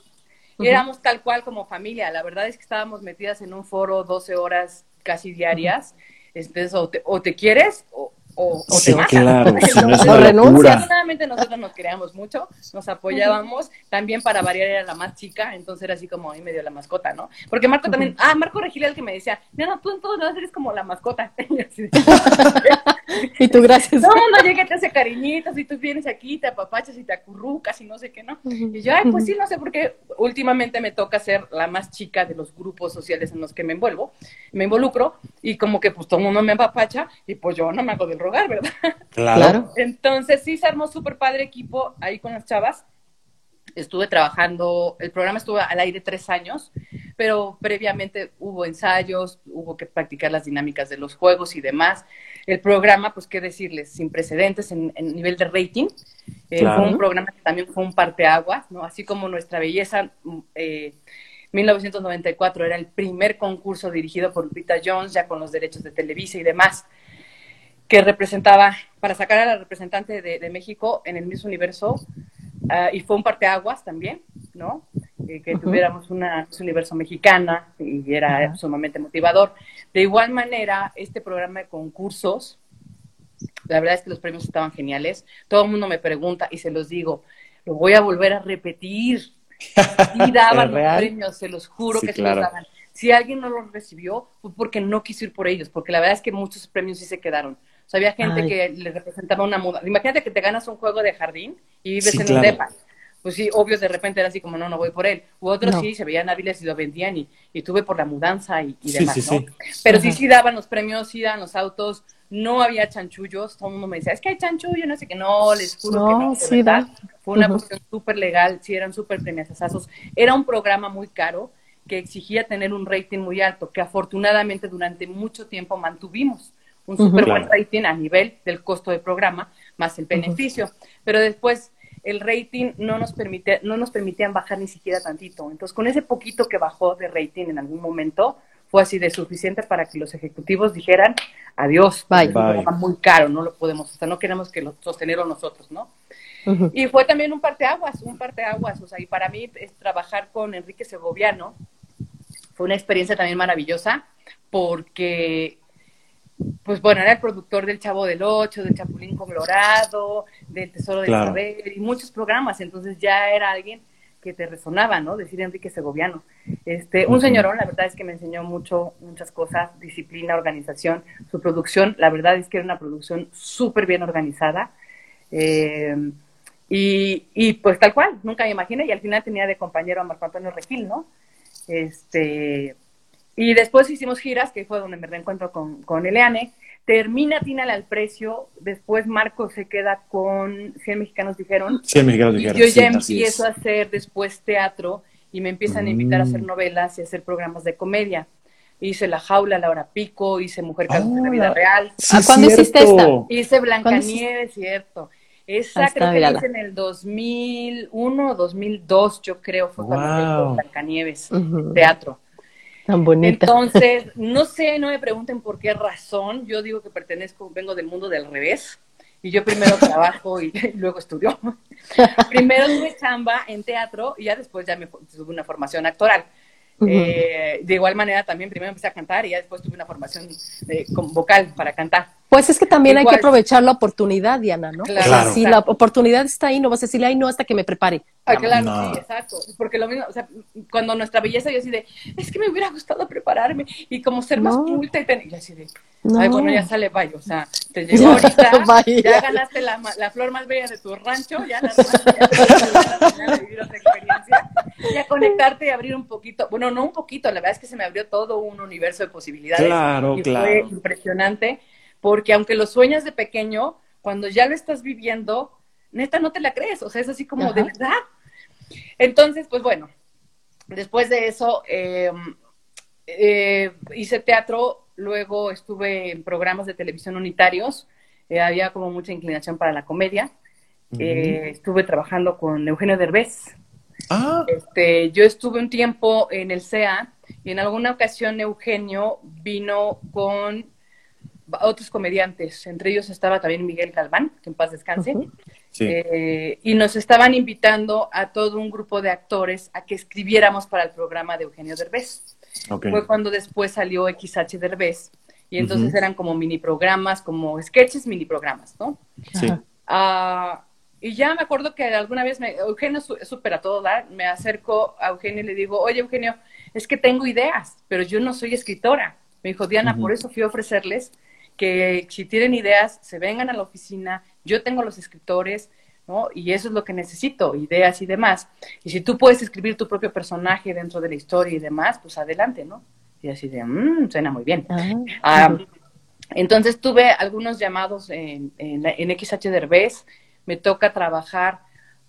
Y éramos tal cual como familia. La verdad es que estábamos metidas en un foro 12 horas casi diarias. Entonces, o te, o te quieres o, o, o sí, Claro, no, renuncias. nosotros nos queríamos mucho, nos apoyábamos, también para variar era la más chica, entonces era así como ahí medio la mascota, ¿no? Porque Marco también, ah, Marco Regil el que me decía, no, no, tú en todos lados eres como la mascota. y tú gracias. No, no, llegué, te hace cariñitos y tú vienes aquí, te apapachas y te acurrucas y no sé qué, ¿no? Y yo, ay, pues sí, no sé, porque últimamente me toca ser la más chica de los grupos sociales en los que me envuelvo, me involucro, y como que pues todo el mundo me apapacha, y pues yo no me hago del ¿verdad? Claro. Entonces sí se armó súper padre equipo ahí con las chavas. Estuve trabajando, el programa estuvo al aire tres años, pero previamente hubo ensayos, hubo que practicar las dinámicas de los juegos y demás. El programa, pues qué decirles, sin precedentes en, nivel de rating. Eh, fue un programa que también fue un parteaguas, ¿no? Así como Nuestra Belleza, eh, 1994 era el primer concurso dirigido por Lupita Jones, ya con los derechos de Televisa y demás que representaba, para sacar a la representante de, México en el mismo universo, ah, y fue un parteaguas también, ¿no? Eh, que tuviéramos una universo mexicana y era sumamente motivador. De igual manera, este programa de concursos, la verdad es que los premios estaban geniales. Todo el mundo me pregunta y se los digo, lo voy a volver a repetir. Y daban los premios, se los juro que se los daban. Si alguien no los recibió, fue porque no quiso ir por ellos, porque la verdad es que muchos premios sí se quedaron. O sea, había gente que le representaba una muda. Imagínate que te ganas un juego de jardín y vives en un depa. Pues sí, obvio, de repente era así como, no, no voy por él. U otros sí, se veían hábiles y lo vendían y, y tuve por la mudanza y, demás, ¿no? Pero sí, sí daban los premios, sí daban los autos, no había chanchullos. Todo el mundo me decía, es que hay chanchullo, no sé qué. No, les juro que no, sí, verdad. Fue una cuestión súper legal, sí, eran súper premiazazos. Era un programa muy caro que exigía tener un rating muy alto, que afortunadamente durante mucho tiempo mantuvimos un súper buen rating a nivel del costo de programa más el beneficio. Pero después el rating no nos permite, no nos permitían bajar ni siquiera tantito. Entonces, con ese poquito que bajó de rating en algún momento, fue así de suficiente para que los ejecutivos dijeran adiós, bye, programa muy caro, no lo podemos, o sea, no queremos que lo sostenerlo nosotros, ¿no? Y fue también un parteaguas, un parteaguas, o sea, y para mí es trabajar con Enrique Segoviano. Fue una experiencia también maravillosa porque pues bueno, era el productor del Chavo del Ocho, del Chapulín Colorado, del Tesoro del Saber y muchos programas, entonces ya era alguien que te resonaba, ¿no? Decir Enrique Segoviano. Este, un señorón, la verdad es que me enseñó mucho, muchas cosas, disciplina, organización, su producción, la verdad es que era una producción súper bien organizada. Eh, y, y, pues tal cual, nunca me imaginé, y al final tenía de compañero a Marco Antonio Regil, ¿no? Este, y después hicimos giras, que fue donde me reencuentro con, con Eleane. Termina Tina al precio, después Marco se queda con 100 mexicanos dijeron. 100 mexicanos dijeron. Y yo ya empiezo a hacer después teatro y me empiezan a invitar a hacer mm. novelas y a hacer programas de comedia. Hice La Jaula, La Hora Pico, hice Mujer Casos de la Vida Real. ¿A ¿Cuándo hiciste esta? Hice Blancanieves, cierto. Esa ah, creo que la hice en el 2001 o 2002, yo creo, fue cuando hice Blancanieves, teatro. Tan bonita. Entonces, no sé, no me pregunten por qué razón. Yo digo que pertenezco, vengo del mundo del revés. Y yo primero trabajo y, luego estudio. primero tuve chamba en teatro y ya después ya me tuve una formación actoral. Eh, de igual manera también primero empecé a cantar y ya después tuve una formación eh, vocal para cantar. Pues es que también hay que aprovechar la oportunidad, Diana, ¿no? Claro. si la oportunidad está ahí, no vas a decirle, ay, no, hasta que me prepare. Ah, claro, sí, exacto. Porque lo mismo, o sea, cuando nuestra belleza, yo así de, es que me hubiera gustado prepararme y como ser más culta y, y así de, ay, bueno, ya sale, vaya, o sea, te llegó ahorita, ya ganaste la, la, flor más bella de tu rancho, ya la ya, vivir otra experiencia, ya conectarte y abrir un poquito, bueno, no un poquito, la verdad es que se me abrió todo un universo de posibilidades. Claro, y claro. Fue impresionante porque aunque lo sueñas de pequeño, cuando ya lo estás viviendo, neta no te la crees, o sea, es así como de verdad. Entonces, pues bueno, después de eso em, eh, hice teatro, luego estuve en programas de televisión unitarios, eh, había como mucha inclinación para la comedia. Eh, estuve trabajando con Eugenio Derbez. Ah. Este, yo estuve un tiempo en el CEA y en alguna ocasión Eugenio vino con otros comediantes, entre ellos estaba también Miguel Galván, que en paz descanse, eh, y nos estaban invitando a todo un grupo de actores a que escribiéramos para el programa de Eugenio Derbez. Fue cuando después salió XH Derbez, y entonces eran como mini programas, como sketches, mini programas, ¿no? Sí. Ah, y ya me acuerdo que alguna vez me, Eugenio es súper a todo dar, me acerco a Eugenio y le digo, oye Eugenio, es que tengo ideas, pero yo no soy escritora. Me dijo, Diana, por eso fui a ofrecerles que si tienen ideas, se vengan a la oficina, yo tengo los escritores, ¿no? Y eso es lo que necesito, ideas y demás. Y si tú puedes escribir tu propio personaje dentro de la historia y demás, pues adelante, ¿no? Y así de, mmm, suena muy bien. Ah, entonces tuve algunos llamados en, en, en XH Derbez, me toca trabajar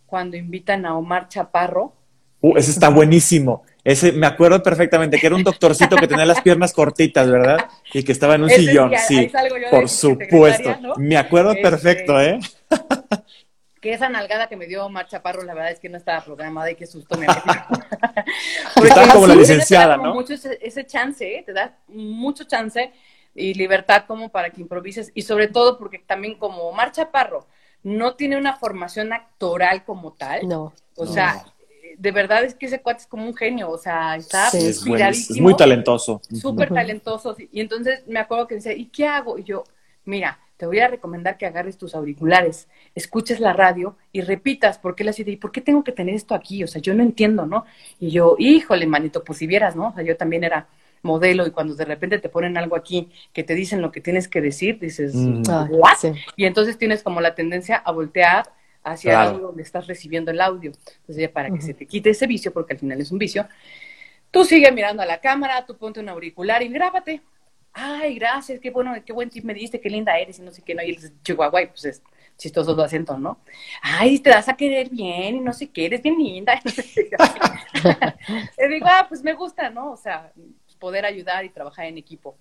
cuando invitan a Omar Chaparro. Uh, ese está buenísimo. Ese, me acuerdo perfectamente que era un doctorcito que tenía las piernas cortitas, ¿verdad? Y que estaba en un sillón, sí, por supuesto. Me acuerdo este, perfecto, ¿eh? que esa nalgada que me dio Omar Chaparro, la verdad es que no estaba programada y qué susto me Estaba como la licenciada, ¿no? Mucho ese, chance, ¿eh? te da mucho chance y libertad como para que improvises y sobre todo porque también como Omar Chaparro no tiene una formación actoral como tal. No. O sea, de verdad es que ese cuate es como un genio, o sea, está sí, es, muy talentoso. Súper talentoso. Y entonces me acuerdo que decía, ¿y qué hago? Y yo, mira, te voy a recomendar que agarres tus auriculares, escuches la radio y repitas, porque él así de, ¿y por qué tengo que tener esto aquí? O sea, yo no entiendo, ¿no? Y yo, híjole, manito, pues si vieras, ¿no? O sea, yo también era modelo y cuando de repente te ponen algo aquí que te dicen lo que tienes que decir, dices, mm. ¿what? Y entonces tienes como la tendencia a voltear hacia algo donde estás recibiendo el audio. Entonces, para que se te quite ese vicio, porque al final es un vicio, tú sigue mirando a la cámara, tú ponte un auricular y grábate. Ay, gracias, qué bueno, qué buen tip me diste, qué linda eres, y no sé qué, no, y el chihuahua, pues es chistoso tu acento, ¿no? Ay, te vas a querer bien, y no sé qué, eres bien linda. Y digo, ah, pues me gusta, ¿no? O sea, poder ayudar y trabajar en equipo.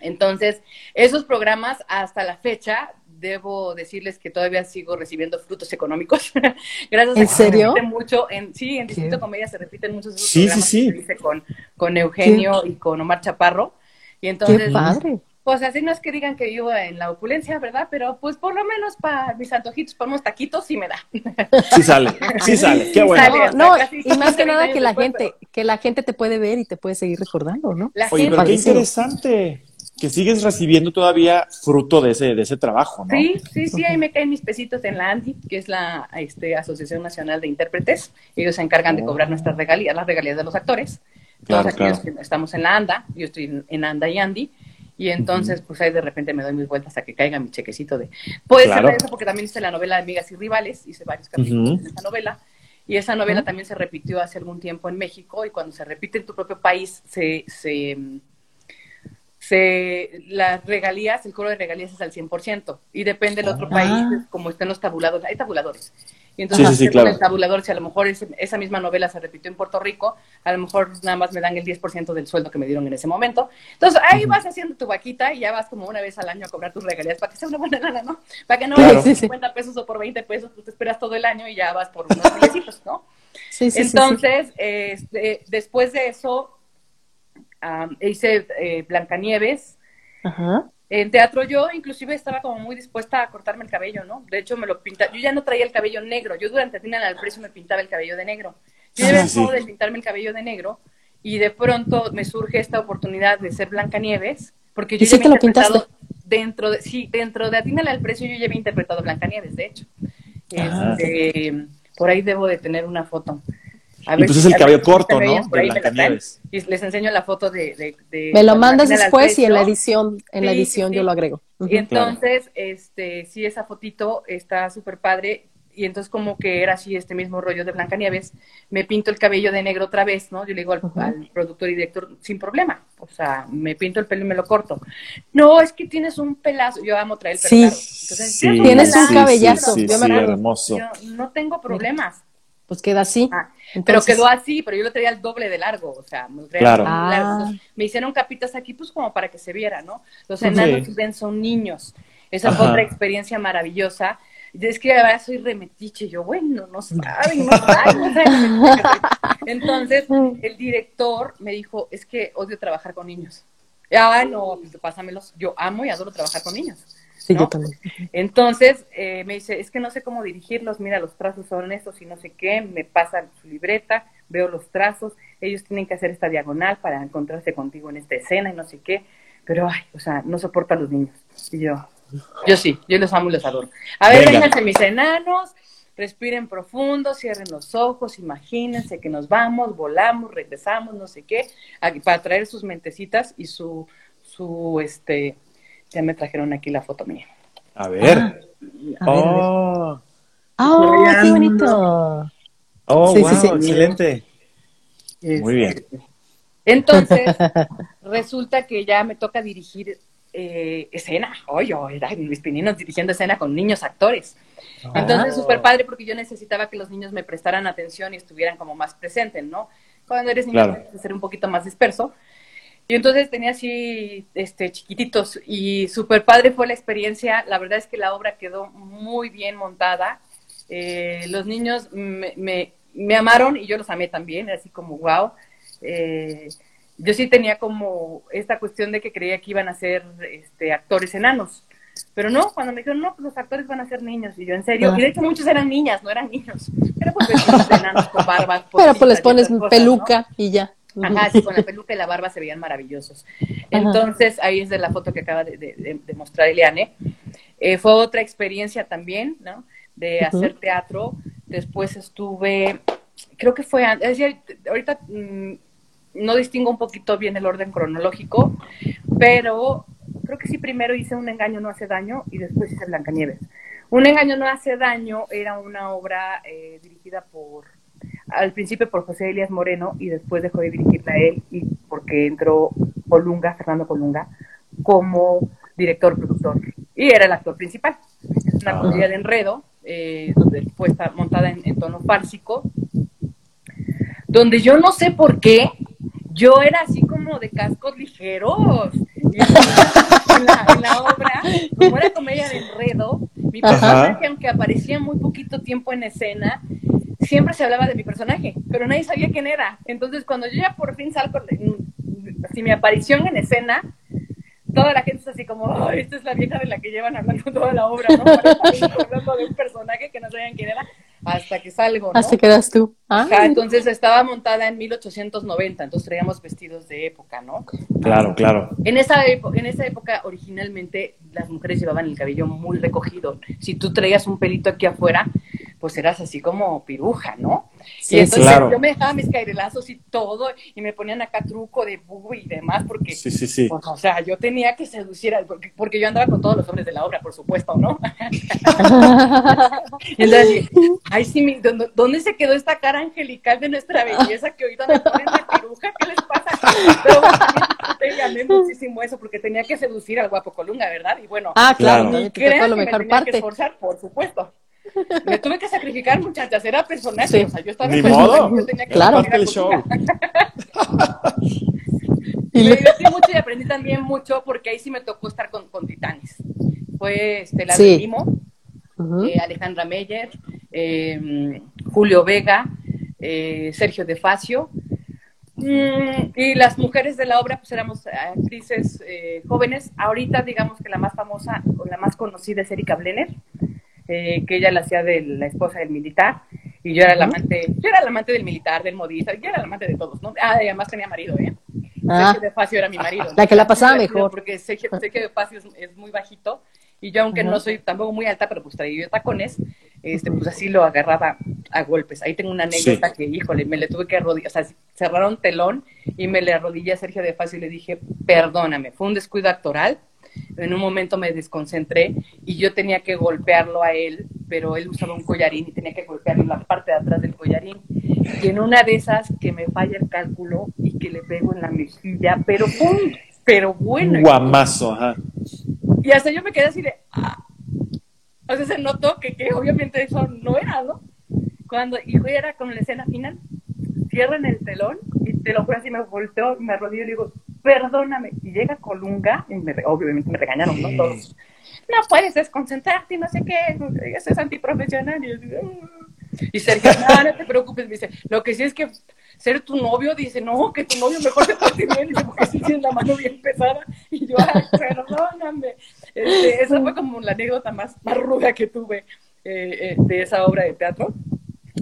Entonces, esos programas hasta la fecha debo decirles que todavía sigo recibiendo frutos económicos. Gracias ¿En serio? mucho. En, sí, en Distrito Comedia se repiten muchos de esos sí, programas sí, sí. que hice con, con Eugenio y con Omar Chaparro. Y entonces, Qué padre. Pues así no es que digan que vivo en la opulencia, ¿verdad? Pero pues por lo menos para mis antojitos, para unos taquitos, sí me da. Sí sale, sí sale, qué bueno. no, y más que nada que la gente, que la gente te puede ver y te puede seguir recordando, ¿no? Oye, pero qué interesante que sigues recibiendo todavía fruto de ese, de ese trabajo, ¿no? Sí, sí, sí, ahí me caen mis pesitos en la ANDI, que es la este, Asociación Nacional de Intérpretes. Ellos se encargan de cobrar nuestras regalías, las regalías de los actores. Todos aquellos que estamos en la ANDA, yo estoy en ANDA y ANDI, y entonces, pues ahí de repente me doy mis vueltas a que caiga mi chequecito de... Puede ser eso porque también hice la novela de Amigas y Rivales, hice varios capítulos de esa novela, y esa novela también se repitió hace algún tiempo en México, y cuando se repite en tu propio país, se, se se, las regalías, el cobro de regalías es al 100%, y depende del otro ah. país, como estén los tabuladores, hay tabuladores. Y entonces, el tabulador, si a lo mejor esa misma novela se repitió en Puerto Rico, a lo mejor nada más me dan el 10% del sueldo que me dieron en ese momento. Entonces, ahí vas haciendo tu vaquita y ya vas como una vez al año a cobrar tus regalías para que sea una buena lana, ¿no? Para que no claro. por 50 pesos o por 20 pesos, tú te esperas todo el año y ya vas por unos milesitos, ¿no? Entonces, este, después de eso, hice eh, Blancanieves. En teatro yo inclusive estaba como muy dispuesta a cortarme el cabello, ¿no? De hecho me lo pintaba, yo ya no traía el cabello negro, yo durante Tina al precio me pintaba el cabello de negro. Yo ya ah, de pintarme el cabello de negro y de pronto me surge esta oportunidad de ser Blancanieves, porque yo ya había interpretado dentro de, sí, dentro de Atínale al precio yo ya había interpretado Blancanieves, de hecho. Este, por ahí debo de tener una foto. Entonces el cabello corto, ¿no? Y les enseño la foto de... me lo mandas después y en la edición, en la edición yo lo agrego. Y entonces, este, sí, esa fotito está súper padre. Y entonces como que era así este mismo rollo de Blancanieves, me pinto el cabello de negro otra vez, ¿no? Yo le digo al, productor y director, sin problema, o sea, me pinto el pelo y me lo corto. No, es que tienes un pelazo, yo amo traer el pelo sí, tienes un cabellazo, yo me hermoso. Yo no tengo problemas, pues queda así. Ah, pero quedó así, pero yo lo tenía el doble de largo, o sea, muy claro. Ah. me hicieron capitas aquí, pues como para que se viera, ¿no? Los enanos ven son niños. Esa fue otra experiencia maravillosa. Es que ahora soy remetiche, yo, bueno, no saben, no saben, Entonces, el director me dijo, es que odio trabajar con niños. Ah, no, pues pásamelos. Yo amo y adoro trabajar con niños. Entonces eh, me dice, es que no sé cómo dirigirlos, mira, los trazos son estos y no sé qué, me pasa su libreta, veo los trazos, ellos tienen que hacer esta diagonal para encontrarse contigo en esta escena y no sé qué, pero, ay, o sea, no soporta a los niños. Y yo, yo sí, yo los amo y los adoro. A ver, vénganse mis enanos, respiren profundo, cierren los ojos, imagínense que nos vamos, volamos, regresamos, no sé qué, para traer sus mentecitas y su, su, este, ya me trajeron aquí la foto mía. A ver. oh. oh qué bonito. Oh, sí, wow, sí, excelente. Muy bien. Entonces, resulta que ya me toca dirigir eh, escena. Oye, oh, era Luis Pininos dirigiendo escena con niños actores. Entonces, súper ah. padre porque yo necesitaba que los niños me prestaran atención y estuvieran como más presentes, ¿no? Cuando eres niño, claro. ser un poquito más disperso. Y entonces tenía así este, chiquititos y súper padre fue la experiencia. La verdad es que la obra quedó muy bien montada. Eh, los niños me, me, amaron y yo los amé también, así como wow. Eh, yo sí tenía como esta cuestión de que creía que iban a ser este, actores enanos. Pero no, cuando me dijeron, no, pues los actores van a ser niños. Y yo, en serio. Y de hecho muchos eran niñas, no eran niños. Pero pues enanos con barbas. Pero pues les pones peluca y ya. Ajá, sí, con la peluca y la barba se veían maravillosos. Entonces, ahí es de la foto que acaba de, mostrar Eliane. Eh, fue otra experiencia también, ¿no? De hacer teatro. Después estuve, creo que fue, es decir, ahorita mm, no distingo un poquito bien el orden cronológico, pero creo que sí primero hice Un engaño no hace daño y después hice Blancanieves. Un engaño no hace daño era una obra eh, dirigida por al principio por José Elías Moreno y después dejó de dirigirla a él y porque entró Colunga, Fernando Colunga, como director productor y era el actor principal. Es una ah. comedia de enredo, eh, donde fue está montada en, tono fársico, donde yo no sé por qué, yo era así como de cascos ligeros. en, la, en la obra, como era comedia de enredo, mi personaje, aunque aparecía muy poquito tiempo en escena, siempre se hablaba de mi personaje, pero nadie sabía quién era. Entonces, cuando yo ya por fin salgo, así mi aparición en escena, toda la gente es así como, esta es la vieja de la que llevan hablando toda la obra, ¿no? hablando de un personaje que no sabían quién era, hasta que salgo, ¿no? Hasta que eras tú. Ah. entonces estaba montada en 1890, entonces traíamos vestidos de época, ¿no? Claro, claro. En esa, en esa época, originalmente, las mujeres llevaban el cabello muy recogido. Si tú traías un pelito aquí afuera, pues eras así como piruja, ¿no? Sí, y entonces yo me dejaba mis cairelazos y todo, y me ponían acá truco de bubu y demás, porque, sí, sí, sí. Pues, o sea, yo tenía que seducir, porque, porque yo andaba con todos los hombres de la obra, por supuesto, ¿no? entonces, ay, sí, ¿dónde, se quedó esta cara angelical de nuestra belleza que ahorita me ponen la piruja? ¿Qué les pasa? Pero bueno, gané muchísimo eso, porque tenía que seducir al guapo Colunga, ¿verdad? Y bueno, ah, claro, y que lo mejor me parte. que esforzar, por supuesto. Me tuve que sacrificar, muchachas, era personaje. O sea, yo estaba Ni modo. tenía que claro. el show. y me divertí mucho y aprendí también mucho porque ahí sí me tocó estar con, con titanes. Fue Estela sí. de Limo, eh, Alejandra Meyer, eh, Julio Vega, eh, Sergio De Facio. Mm, y las mujeres de la obra, pues éramos actrices eh, jóvenes. Ahorita, digamos que la más famosa o la más conocida es Erika Blenner, eh, que ella la hacía de la esposa del militar. Y yo era la amante, yo era la amante del militar, del modista, yo era la amante de todos, ¿no? Ah, además tenía marido, ¿eh? Ah. Sergio de Facio era mi marido. La que la pasaba mejor. Porque Sergio, Sergio de Facio es, muy bajito y yo aunque no soy tampoco muy alta, pero pues traía tacones, este, pues así lo agarraba a golpes. Ahí tengo una anécdota que, híjole, me le tuve que arrodillar, o sea, cerraron telón y me le arrodillé a Sergio de Facio y le dije, perdóname, fue un descuido actoral, en un momento me desconcentré y yo tenía que golpearlo a él, pero él usaba un collarín y tenía que golpearlo en la parte de atrás del collarín. Y en una de esas que me falla el cálculo y que le pego en la mejilla, pero ¡pum! Pero bueno. Guamazo, ajá. Y hasta yo me quedé así de... Ah". O sea, se notó que, que obviamente eso no era, ¿no? Cuando, y era con la escena final, cierran el telón y te lo juro así, me volteó, me arrodillo y le digo, perdóname. Y llega Colunga, y me, obviamente me regañaron, ¿no? Todos. No puedes desconcentrarte y no sé qué, eso es antiprofesional. Y, y Sergio, no, no te preocupes, me dice, lo que sí es que ser tu novio, dice, no, que tu novio mejor te pase bien, dice, porque si tienes la mano bien pesada. Y yo, ay, perdóname. Este, esa fue como la anécdota más, más ruda que tuve eh, eh, de esa obra de teatro.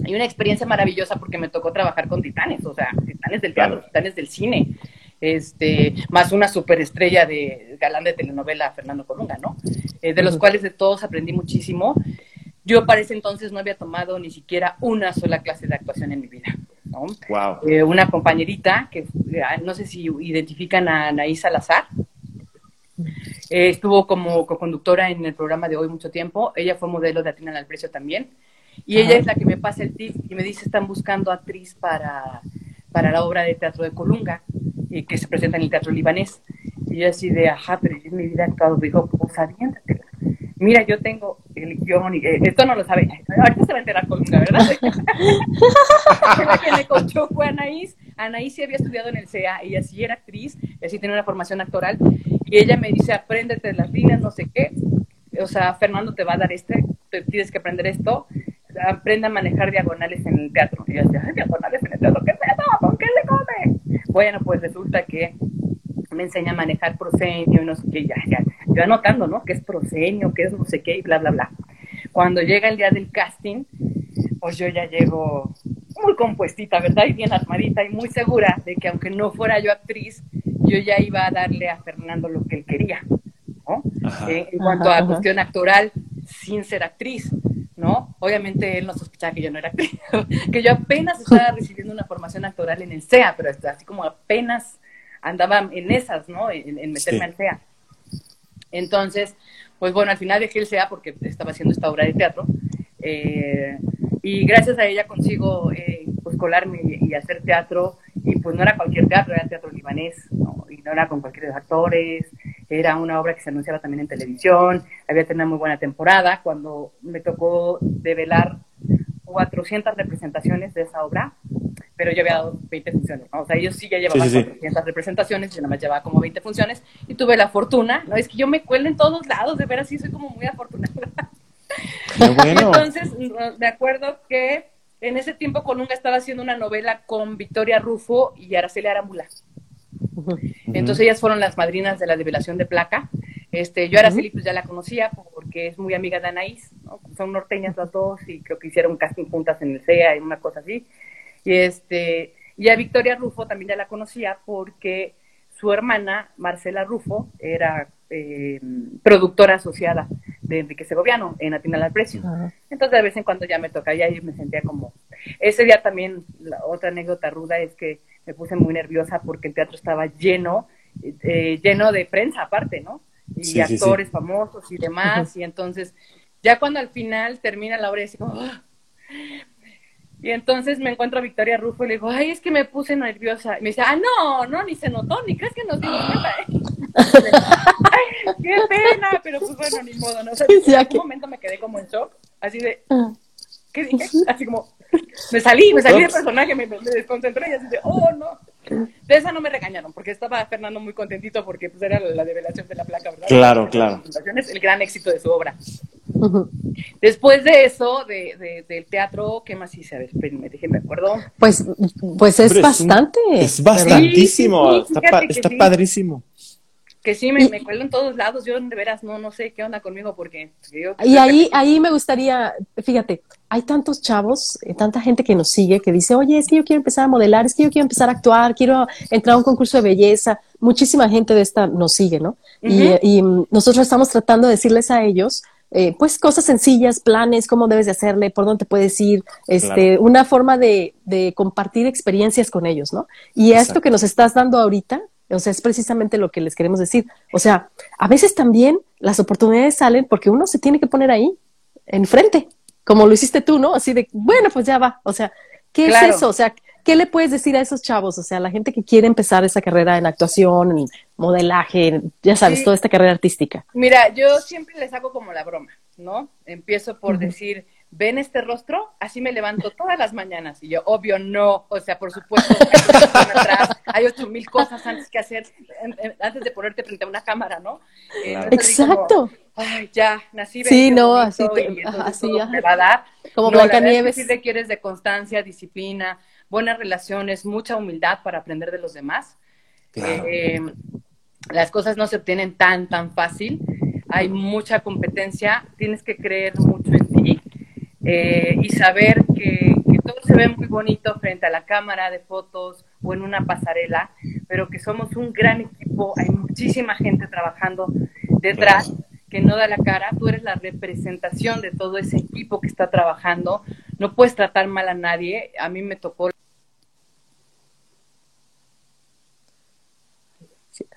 Y una experiencia maravillosa porque me tocó trabajar con titanes, o sea, titanes del teatro, titanes del cine este, más una superestrella de galán de telenovela, Fernando Colunga, ¿no? Eh, de los cuales de todos aprendí muchísimo. Yo para ese entonces no había tomado ni siquiera una sola clase de actuación en mi vida. ¿no? Eh, una compañerita que ah, no sé si identifican a Anaís Salazar. Eh, estuvo como co-conductora en el programa de hoy mucho tiempo. Ella fue modelo de Atina al Precio también. Y ella es la que me pasa el tip y me dice, están buscando actriz para, para la obra de teatro de Colunga y que se presenta en el teatro libanés. Y yo así de, ajá, pero yo en mi vida he actuado, digo, pues aviéntatela. Mira, yo tengo el guion, y, eh, esto no lo sabe, ahorita se va a enterar Colunga, ¿verdad? la que me coachó fue Anaís. Anaís sí había estudiado en el CEA, ella sí era actriz, ella sí tenía una formación actoral, y ella me dice, apréndete las líneas, no sé qué. O sea, Fernando te va a dar este, te tienes que aprender esto, aprenda a manejar diagonales en el teatro. Y yo decía, diagonales en el teatro, ¿qué pedo? ¿Con qué se come? Bueno, pues resulta que me enseña a manejar proscenio y no sé qué, ya, ya, yo anotando, ¿no? ¿Qué es proscenio? ¿Qué es no sé qué? Y bla, bla, bla. Cuando llega el día del casting, pues yo ya llego muy compuestita, ¿verdad? Y bien armadita y muy segura de que aunque no fuera yo actriz, yo ya iba a darle a Fernando lo que él quería, ¿no? Eh, en cuanto a cuestión actoral, sin ser actriz. ¿No? Obviamente él no sospechaba que yo no era actriz, que yo apenas estaba recibiendo una formación actoral en el CEA, pero así como apenas andaba en esas, ¿no? En, meterme al CEA. Entonces, pues bueno, al final dejé el CEA porque estaba haciendo esta obra de teatro. Eh, y gracias a ella consigo eh, pues colarme y, hacer teatro y pues no era cualquier teatro, era teatro libanés ¿no? Y no era con cualquier actores, era una obra que se anunciaba también en televisión, había tenido muy buena temporada, cuando me tocó develar 400 representaciones de esa obra, pero yo había dado 20 funciones, ¿no? o sea, ellos sí ya llevaban 400 representaciones, yo nada más llevaba como 20 funciones y tuve la fortuna, no es que yo me cuelo en todos lados, de veras sí soy como muy afortunada. Entonces, me acuerdo que en ese tiempo Colunga estaba haciendo una novela con Victoria Rufo y Araceli Arambula. Entonces ellas fueron las madrinas de la revelación de placa. Este, yo a Araceli pues ya la conocía porque es muy amiga de Anaís, son norteñas las dos y creo que hicieron casting juntas en el CEA y una cosa así. Y este, y a Victoria Rufo también ya la conocía porque su hermana, Marcela Rufo, era eh, productora asociada de Enrique Segoviano en Atinal al Precio. Entonces, de vez en cuando ya me toca, ya me sentía como... Ese día también, la otra anécdota ruda es que me puse muy nerviosa porque el teatro estaba lleno, eh, lleno de prensa aparte, ¿no? Y actores famosos y demás, y entonces, ya cuando al final termina la obra, y así como... ¡ah! Y entonces me encuentro a Victoria Rufo y le digo, ay, es que me puse nerviosa. Y me dice, ah, no, no, ni se notó, ni crees que nos dimos cuenta. qué pena, pero pues bueno, ni modo, ¿no? O sea, en algún momento me quedé como en shock, así de, ah. ¿qué dije? Así como, me salí, me salí del personaje, me, desconcentré y así de, oh, no. De esa no me regañaron, porque estaba Fernando muy contentito porque pues era la develación de la placa, ¿verdad? Claro, claro. Es el gran éxito de su obra. Después de eso, de, del teatro, ¿qué más hice? A ver, espérenme, déjenme acuerdo. Pues, pues es bastante. Es, bastantísimo, está, padrísimo. Que sí, me, me cuelo en todos lados, yo de veras no, no sé qué onda conmigo porque... y ahí, ahí me gustaría, fíjate, hay tantos chavos, eh, tanta gente que nos sigue que dice, oye, es que yo quiero empezar a modelar, es que yo quiero empezar a actuar, quiero entrar a un concurso de belleza. Muchísima gente de esta nos sigue, ¿no? y, y nosotros estamos tratando de decirles a ellos eh, pues cosas sencillas, planes, cómo debes de hacerle, por dónde te puedes ir, este, una forma de, de, compartir experiencias con ellos, ¿no? Y esto que nos estás dando ahorita, o sea, es precisamente lo que les queremos decir. O sea, a veces también las oportunidades salen porque uno se tiene que poner ahí, enfrente, como lo hiciste tú, ¿no? Así de, bueno, pues ya va. O sea, ¿qué es eso? O sea, ¿qué le puedes decir a esos chavos? O sea, la gente que quiere empezar esa carrera en actuación, en modelaje, ya sabes, toda esta carrera artística. Mira, yo siempre les hago como la broma, ¿no? Empiezo por decir, ¿ven este rostro? Así me levanto todas las mañanas. Y yo, obvio, no. O sea, por supuesto, hay ocho mil cosas antes que hacer, antes de ponerte frente a una cámara, ¿no? Eh, Exacto. Ay, ya, nací Sí, no, así, así me va a dar. Como no, Blancanieves. Sí requieres de constancia, disciplina, buenas relaciones, mucha humildad para aprender de los demás. Eh, las cosas no se obtienen tan, tan fácil. Hay mucha competencia, tienes que creer mucho en eh, y saber que, todo se ve muy bonito frente a la cámara de fotos o en una pasarela, pero que somos un gran equipo, hay muchísima gente trabajando detrás que no da la cara, tú eres la representación de todo ese equipo que está trabajando, no puedes tratar mal a nadie, a mí me tocó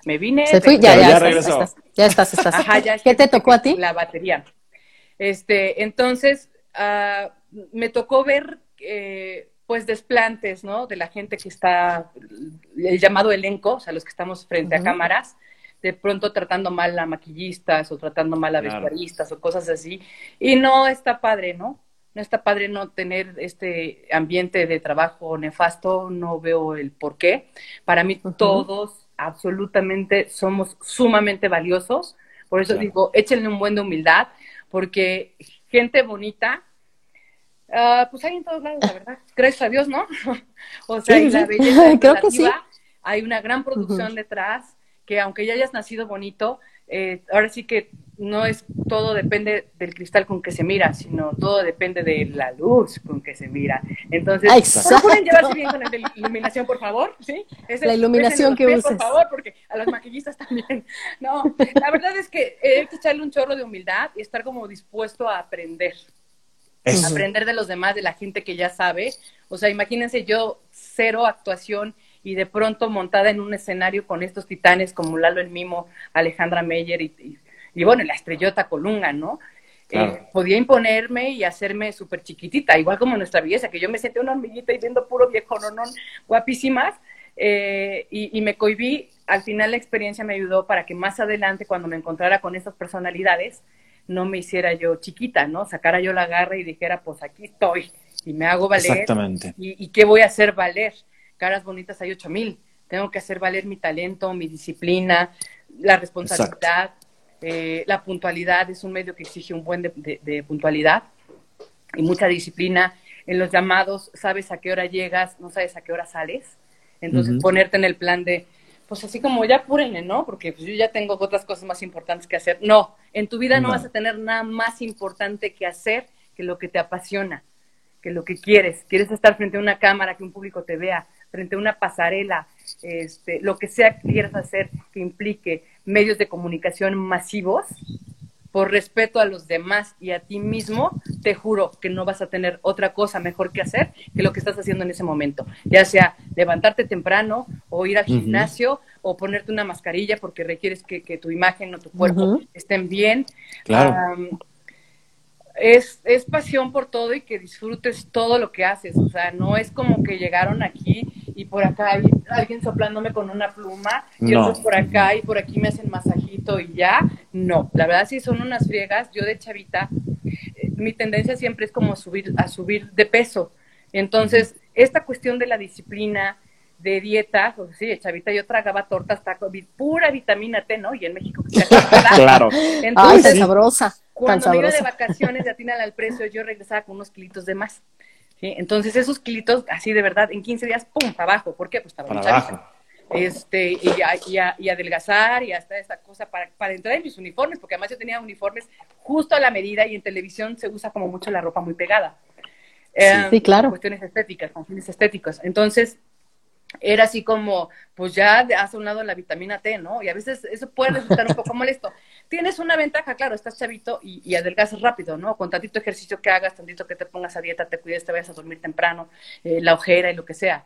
me vine. Se fue, ya, ya, Estás, ya estás, estás. ¿Qué te tocó a ti? La batería. Este, entonces, uh, me tocó ver, eh, pues, desplantes, ¿no? De la gente que está, el llamado elenco, o sea, los que estamos frente a cámaras, de pronto tratando mal a maquillistas o tratando mal a vestuaristas o cosas así. Y no está padre, ¿no? No está padre no tener este ambiente de trabajo nefasto, no veo el por qué. Para mí todos absolutamente somos sumamente valiosos. Por eso digo, échenle un buen de humildad, porque gente bonita, uh, pues hay en todos lados, la verdad. Gracias a Dios, ¿no? o sea, la belleza Creo que sí. hay una gran producción detrás, que aunque ya hayas nacido bonito, eh, ahora sí que no es todo depende del cristal con que se mira, sino todo depende de la luz con que se mira. Entonces, pueden llevarse bien con la iluminación, por favor? ¿Sí? la iluminación que uses. Por favor, porque a los maquillistas también. No, la verdad es que hay que echarle un chorro de humildad y estar como dispuesto a aprender. Aprender de los demás, de la gente que ya sabe. O sea, imagínense yo, cero actuación y de pronto montada en un escenario con estos titanes como Lalo el Mimo, Alejandra Meyer y y bueno, la estrellota Colunga, ¿no? Eh, podía imponerme y hacerme súper chiquitita, igual como nuestra belleza, que yo me senté una hormiguita y viendo puro viejo no, guapísimas, eh, y, me cohibí, al final la experiencia me ayudó para que más adelante, cuando me encontrara con estas personalidades, no me hiciera yo chiquita, ¿no? Sacara yo la garra y dijera, pues aquí estoy, y me hago valer. Exactamente. ¿Y, qué voy a hacer valer? Caras bonitas hay ocho mil. Tengo que hacer valer mi talento, mi disciplina, la responsabilidad, eh, la puntualidad es un medio que exige un buen de, puntualidad y mucha disciplina. En los llamados, sabes a qué hora llegas, no sabes a qué hora sales. Entonces, ponerte en el plan de, pues así como ya apúrenle, ¿no? Porque pues, yo ya tengo otras cosas más importantes que hacer. No, en tu vida no. vas a tener nada más importante que hacer que lo que te apasiona, que lo que quieres. Quieres estar frente a una cámara, que un público te vea, frente a una pasarela, este, lo que sea que quieras hacer que implique medios de comunicación masivos, por respeto a los demás y a ti mismo, te juro que no vas a tener otra cosa mejor que hacer que lo que estás haciendo en ese momento. Ya sea levantarte temprano o ir al gimnasio o ponerte una mascarilla porque requieres que, tu imagen o tu cuerpo estén bien. Claro es, es pasión por todo y que disfrutes todo lo que haces. O sea, no es como que llegaron aquí y por acá hay alguien soplándome con una pluma y otros por acá y por aquí me hacen masajito y ya. No, la verdad sí son unas friegas. Yo de chavita, eh, mi tendencia siempre es como subir, a subir de peso. Entonces, esta cuestión de la disciplina, de dieta, pues sí, chavita yo tragaba tortas, taco, pura vitamina T, ¿no? Y en México claro. Entonces, sabrosa Cuando me iba de vacaciones de Atina al precio, yo regresaba con unos kilitos de más. Entonces esos kilitos, así de verdad, en 15 días, ¡pum!, para abajo. ¿Por qué? Pues estaba para abajo. Este, y, y, adelgazar y hasta esta cosa para, para entrar en mis uniformes, porque además yo tenía uniformes justo a la medida y en televisión se usa como mucho la ropa muy pegada. sí, claro. Cuestiones estéticas, con fines estéticos. Entonces, era así como, pues ya has un lado la vitamina T, ¿no? Y a veces eso puede resultar un poco molesto. Tienes una ventaja, claro, estás chavito y, y, adelgazas rápido, ¿no? Con tantito ejercicio que hagas, tantito que te pongas a dieta, te cuides, te vayas a dormir temprano, eh, la ojera y lo que sea.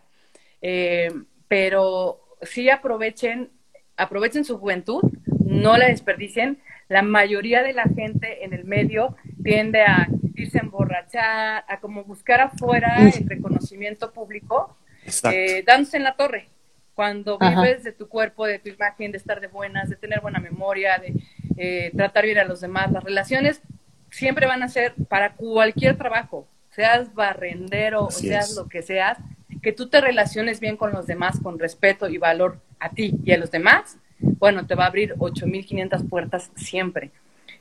Eh, pero sí aprovechen, aprovechen su juventud, no la desperdicien. La mayoría de la gente en el medio tiende a irse a emborrachar, a como buscar afuera el reconocimiento público eh, dándose en la torre. Cuando vives de tu cuerpo, de tu imagen, de estar de buenas, de tener buena memoria, de eh, tratar bien a los demás, las relaciones siempre van a ser para cualquier trabajo, seas barrendero o seas lo que seas, que tú te relaciones bien con los demás con respeto y valor a ti y a los demás, bueno, te va a abrir 8.500 puertas siempre.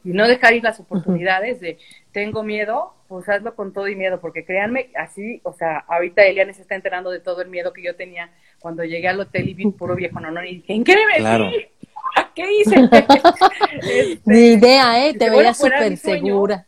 Y no dejar ir las oportunidades de tengo miedo, pues hazlo con todo y miedo, porque créanme, así, o sea, ahorita Eliane se está enterando de todo el miedo que yo tenía cuando llegué al hotel y vi puro viejo no, no, y dije, ¿en qué me metí? ¿Qué hice? este, Ni idea, ¿eh? Te veías súper segura.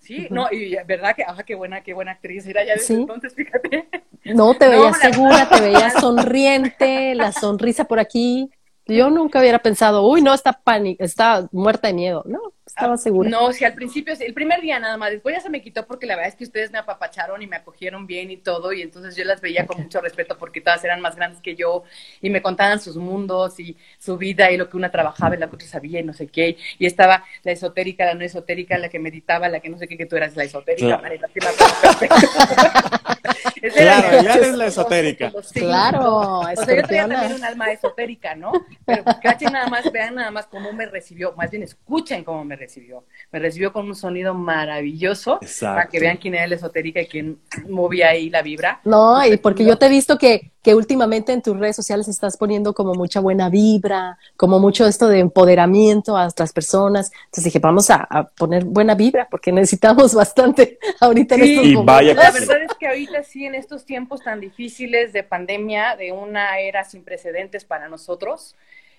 Sí, no, y verdad que, ajá, qué buena, qué buena actriz era ya desde entonces, fíjate. No, te veías segura, te veías sonriente, la sonrisa por aquí. Yo nunca hubiera pensado, uy, no, está pánico, está muerta de miedo. No, estaba segura. No, si al principio, el primer día nada más, después ya se me quitó porque la verdad es que ustedes me apapacharon y me acogieron bien y todo, y entonces yo las veía con mucho respeto porque todas eran más grandes que yo y me contaban sus mundos y su vida y lo que una trabajaba y lo que otra sabía y no sé qué. Y estaba la esotérica, la no esotérica, la que meditaba, la que no sé qué, que tú eras la esotérica, claro, ya eres la esotérica. Claro, o sea, yo tenía también un alma esotérica, ¿no? Pero cachen nada más, vean nada más cómo me recibió, más bien escuchen cómo me recibió. Me recibió con un sonido maravilloso para que vean quién era el esotérica y quién movía ahí la vibra. No, y porque yo te he visto que, que últimamente en tus redes sociales estás poniendo como mucha buena vibra, como mucho esto de empoderamiento a otras personas. Entonces dije, vamos a, poner buena vibra porque necesitamos bastante ahorita en estos momentos. Vaya la verdad es que ahorita sí, en estos tiempos tan difíciles de pandemia, de una era sin precedentes para nosotros,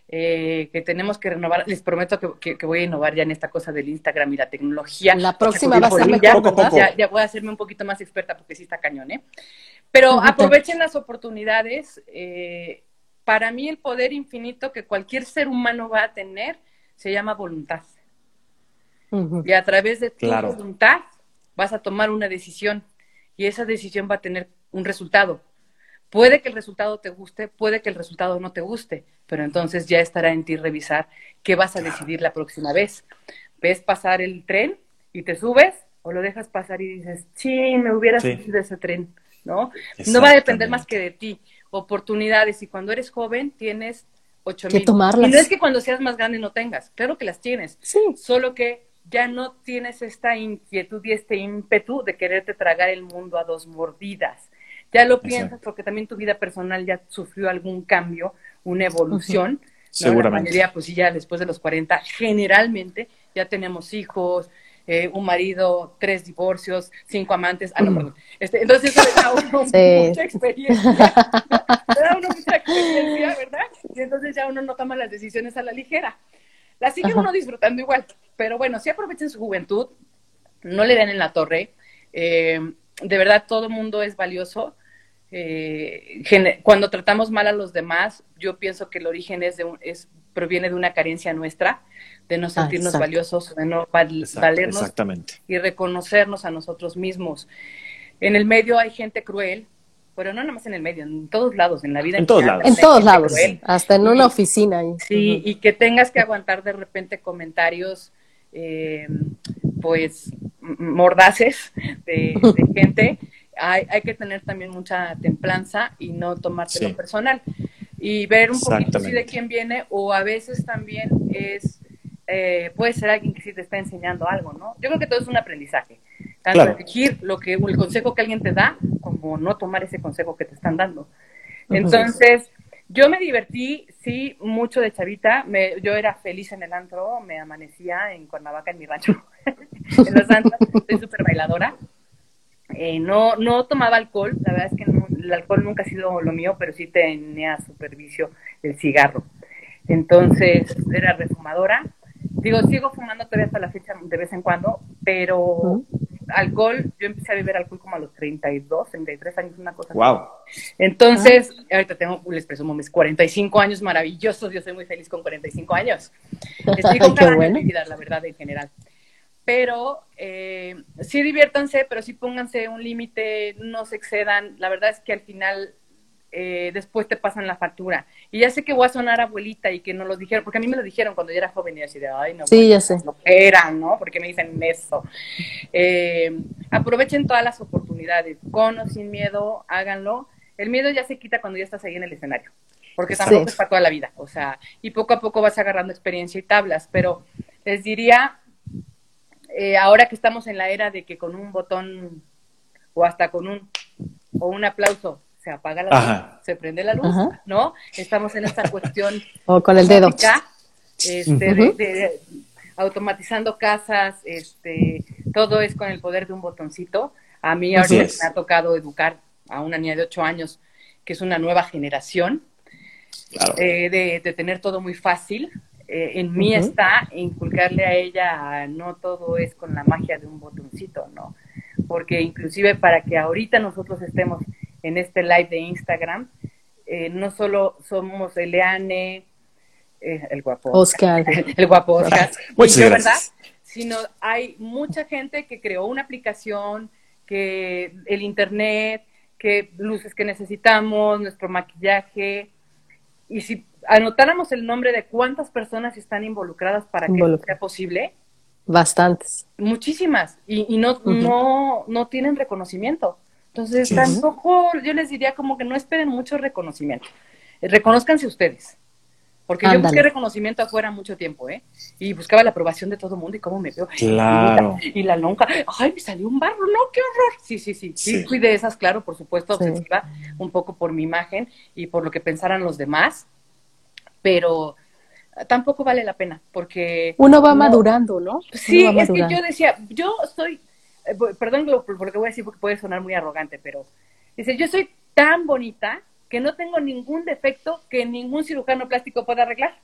eh, que tenemos que renovar. Les prometo que, voy a innovar ya en esta cosa del Instagram y la tecnología. La próxima va a ser ya, ya, voy a hacerme un poquito más experta porque sí está cañón, ¿eh? Pero aprovechen las oportunidades. Eh, para mí el poder infinito que cualquier ser humano va a tener se llama voluntad. Y a través de tu voluntad vas a tomar una decisión y esa decisión va a tener un resultado. Puede que el resultado te guste, puede que el resultado no te guste, pero entonces ya estará en ti revisar qué vas a decidir la próxima vez. ¿Ves pasar el tren y te subes o lo dejas pasar y dices, sí, me hubiera subido ese tren, ¿no? No va a depender más que de ti. Oportunidades y cuando eres joven tienes ocho mil. tomarlas. Y no es que cuando seas más grande no tengas, claro que las tienes. Sí. Solo que ya no tienes esta inquietud y este ímpetu de quererte tragar el mundo a dos mordidas ya lo piensas porque también tu vida personal ya sufrió algún cambio, una evolución. Seguramente. La mayoría, pues ya después de los 40, generalmente ya tenemos hijos, eh, un marido, tres divorcios, cinco amantes. Ah, no, perdón. Este, entonces eso le da uno mucha experiencia. le da uno mucha experiencia, ¿verdad? Y entonces ya uno no toma las decisiones a la ligera. La sigue uno disfrutando igual. Pero bueno, si aprovechen su juventud, no le den en la torre. Eh, de verdad, todo mundo es valioso eh, cuando tratamos mal a los demás, yo pienso que el origen es de es, proviene de una carencia nuestra, de no sentirnos valiosos, de no valernos y reconocernos a nosotros mismos. En el medio hay gente cruel, pero no nada más en el medio, en todos lados, en la vida. En todos lados. En todos lados, hasta en una oficina. Sí, y que tengas que aguantar de repente comentarios, eh, pues, mordaces de, de gente hay, hay que tener también mucha templanza y no tomártelo personal. Y ver un poquito si de quién viene, o a veces también es, eh, puede ser alguien que sí te está enseñando algo, ¿no? Yo creo que todo es un aprendizaje. Tanto elegir lo que, el consejo que alguien te da, como no tomar ese consejo que te están dando. Entonces, Yo me divertí, sí, mucho de chavita. Me, yo era feliz en el antro, me amanecía en Cuernavaca, en mi rancho, en los antros. Soy súper bailadora. Eh, no, no tomaba alcohol, la verdad es que el alcohol nunca ha sido lo mío, pero sí tenía supervicio el cigarro. Entonces era refumadora. Digo, sigo fumando todavía hasta la fecha de vez en cuando, pero alcohol, yo empecé a beber alcohol como a los 32, 33 años, una cosa wow. Entonces, ahorita tengo, les presumo, mis 45 años maravillosos, yo soy muy feliz con 45 años. Estoy con mi vida, la verdad, en general. Pero eh, sí diviértanse, pero sí pónganse un límite, no se excedan. La verdad es que al final eh, después te pasan la factura. Y ya sé que voy a sonar abuelita y que no lo dijeron, porque a mí me lo dijeron cuando yo era joven y así de, ay, no, sí, ya sé. no eran, ¿no? Porque me dicen eso. Eh, aprovechen todas las oportunidades, con o sin miedo, háganlo. El miedo ya se quita cuando ya estás ahí en el escenario, porque tampoco es para toda la vida, o sea, y poco a poco vas agarrando experiencia y tablas, pero les diría, eh, ahora que estamos en la era de que con un botón o hasta con un o un aplauso se apaga la luz, se prende la luz, ¿no? Estamos en esta cuestión. o con el dedo. Este, de, automatizando casas, este, todo es con el poder de un botoncito. A mí ahora me ha tocado educar a una niña de 8 años, que es una nueva generación, eh, de, tener todo muy fácil. Eh, en mí está inculcarle a ella, no todo es con la magia de un botoncito, ¿no? Porque inclusive para que ahorita nosotros estemos en este live de Instagram. Eh, no solo somos Eliane, eh, el guapo Oscar, el guapo Oscar, Muchas ¿verdad? Sino hay mucha gente que creó una aplicación, que el internet, que luces que necesitamos, nuestro maquillaje. Y si anotáramos el nombre de cuántas personas están involucradas para que sea posible. Bastantes. Muchísimas. Y, no, no, no tienen reconocimiento. Entonces, tampoco yo les diría como que no esperen mucho reconocimiento. Eh, reconozcanse ustedes. Porque yo busqué reconocimiento afuera mucho tiempo, ¿eh? Y buscaba la aprobación de todo el mundo y cómo me veo. Claro. Y la, lonja, ay, me salió un barro, no, qué horror. Sí, sí, sí. Sí, fui de esas, claro, por supuesto, obsesiva, un poco por mi imagen y por lo que pensaran los demás. Pero tampoco vale la pena, porque... Uno va madurando, ¿no? Sí, es que yo decía, yo soy perdón por lo que voy a decir porque puede sonar muy arrogante, pero dice, yo soy tan bonita que no tengo ningún defecto que ningún cirujano plástico pueda arreglar.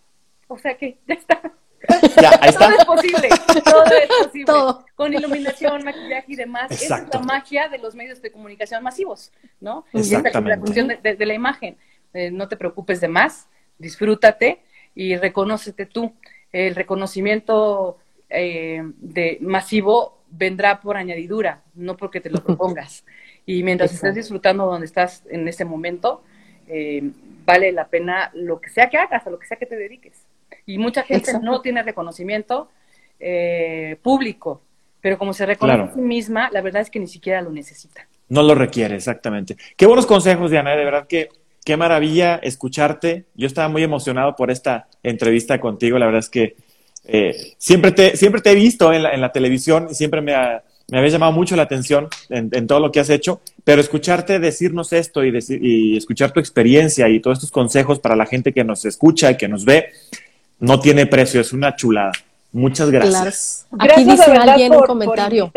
O sea que ya está. Todo es posible, todo es posible. Con iluminación, maquillaje y demás. Esa es la magia de los medios de comunicación masivos, ¿no? Y es la función de, la imagen. Eh, no te preocupes de más, disfrútate y reconócete tú. El reconocimiento eh, de masivo vendrá por añadidura, no porque te lo propongas. Y mientras estés disfrutando donde estás en ese momento, eh, vale la pena lo que sea que hagas, a lo que sea que te dediques. Y mucha gente no tiene reconocimiento eh, público, pero como se reconoce a sí misma, la verdad es que ni siquiera lo necesita. No lo requiere, exactamente. Qué buenos consejos, Diana, de verdad que qué maravilla escucharte. Yo estaba muy emocionado por esta entrevista contigo, la verdad es que eh, siempre, te, siempre te he visto en la, en la televisión y siempre me, ha, me había llamado mucho la atención en, todo lo que has hecho, pero escucharte decirnos esto y, y escuchar tu experiencia y todos estos consejos para la gente que nos escucha y que nos ve, no tiene precio, es una chulada. Muchas gracias. Aquí dice alguien un comentario.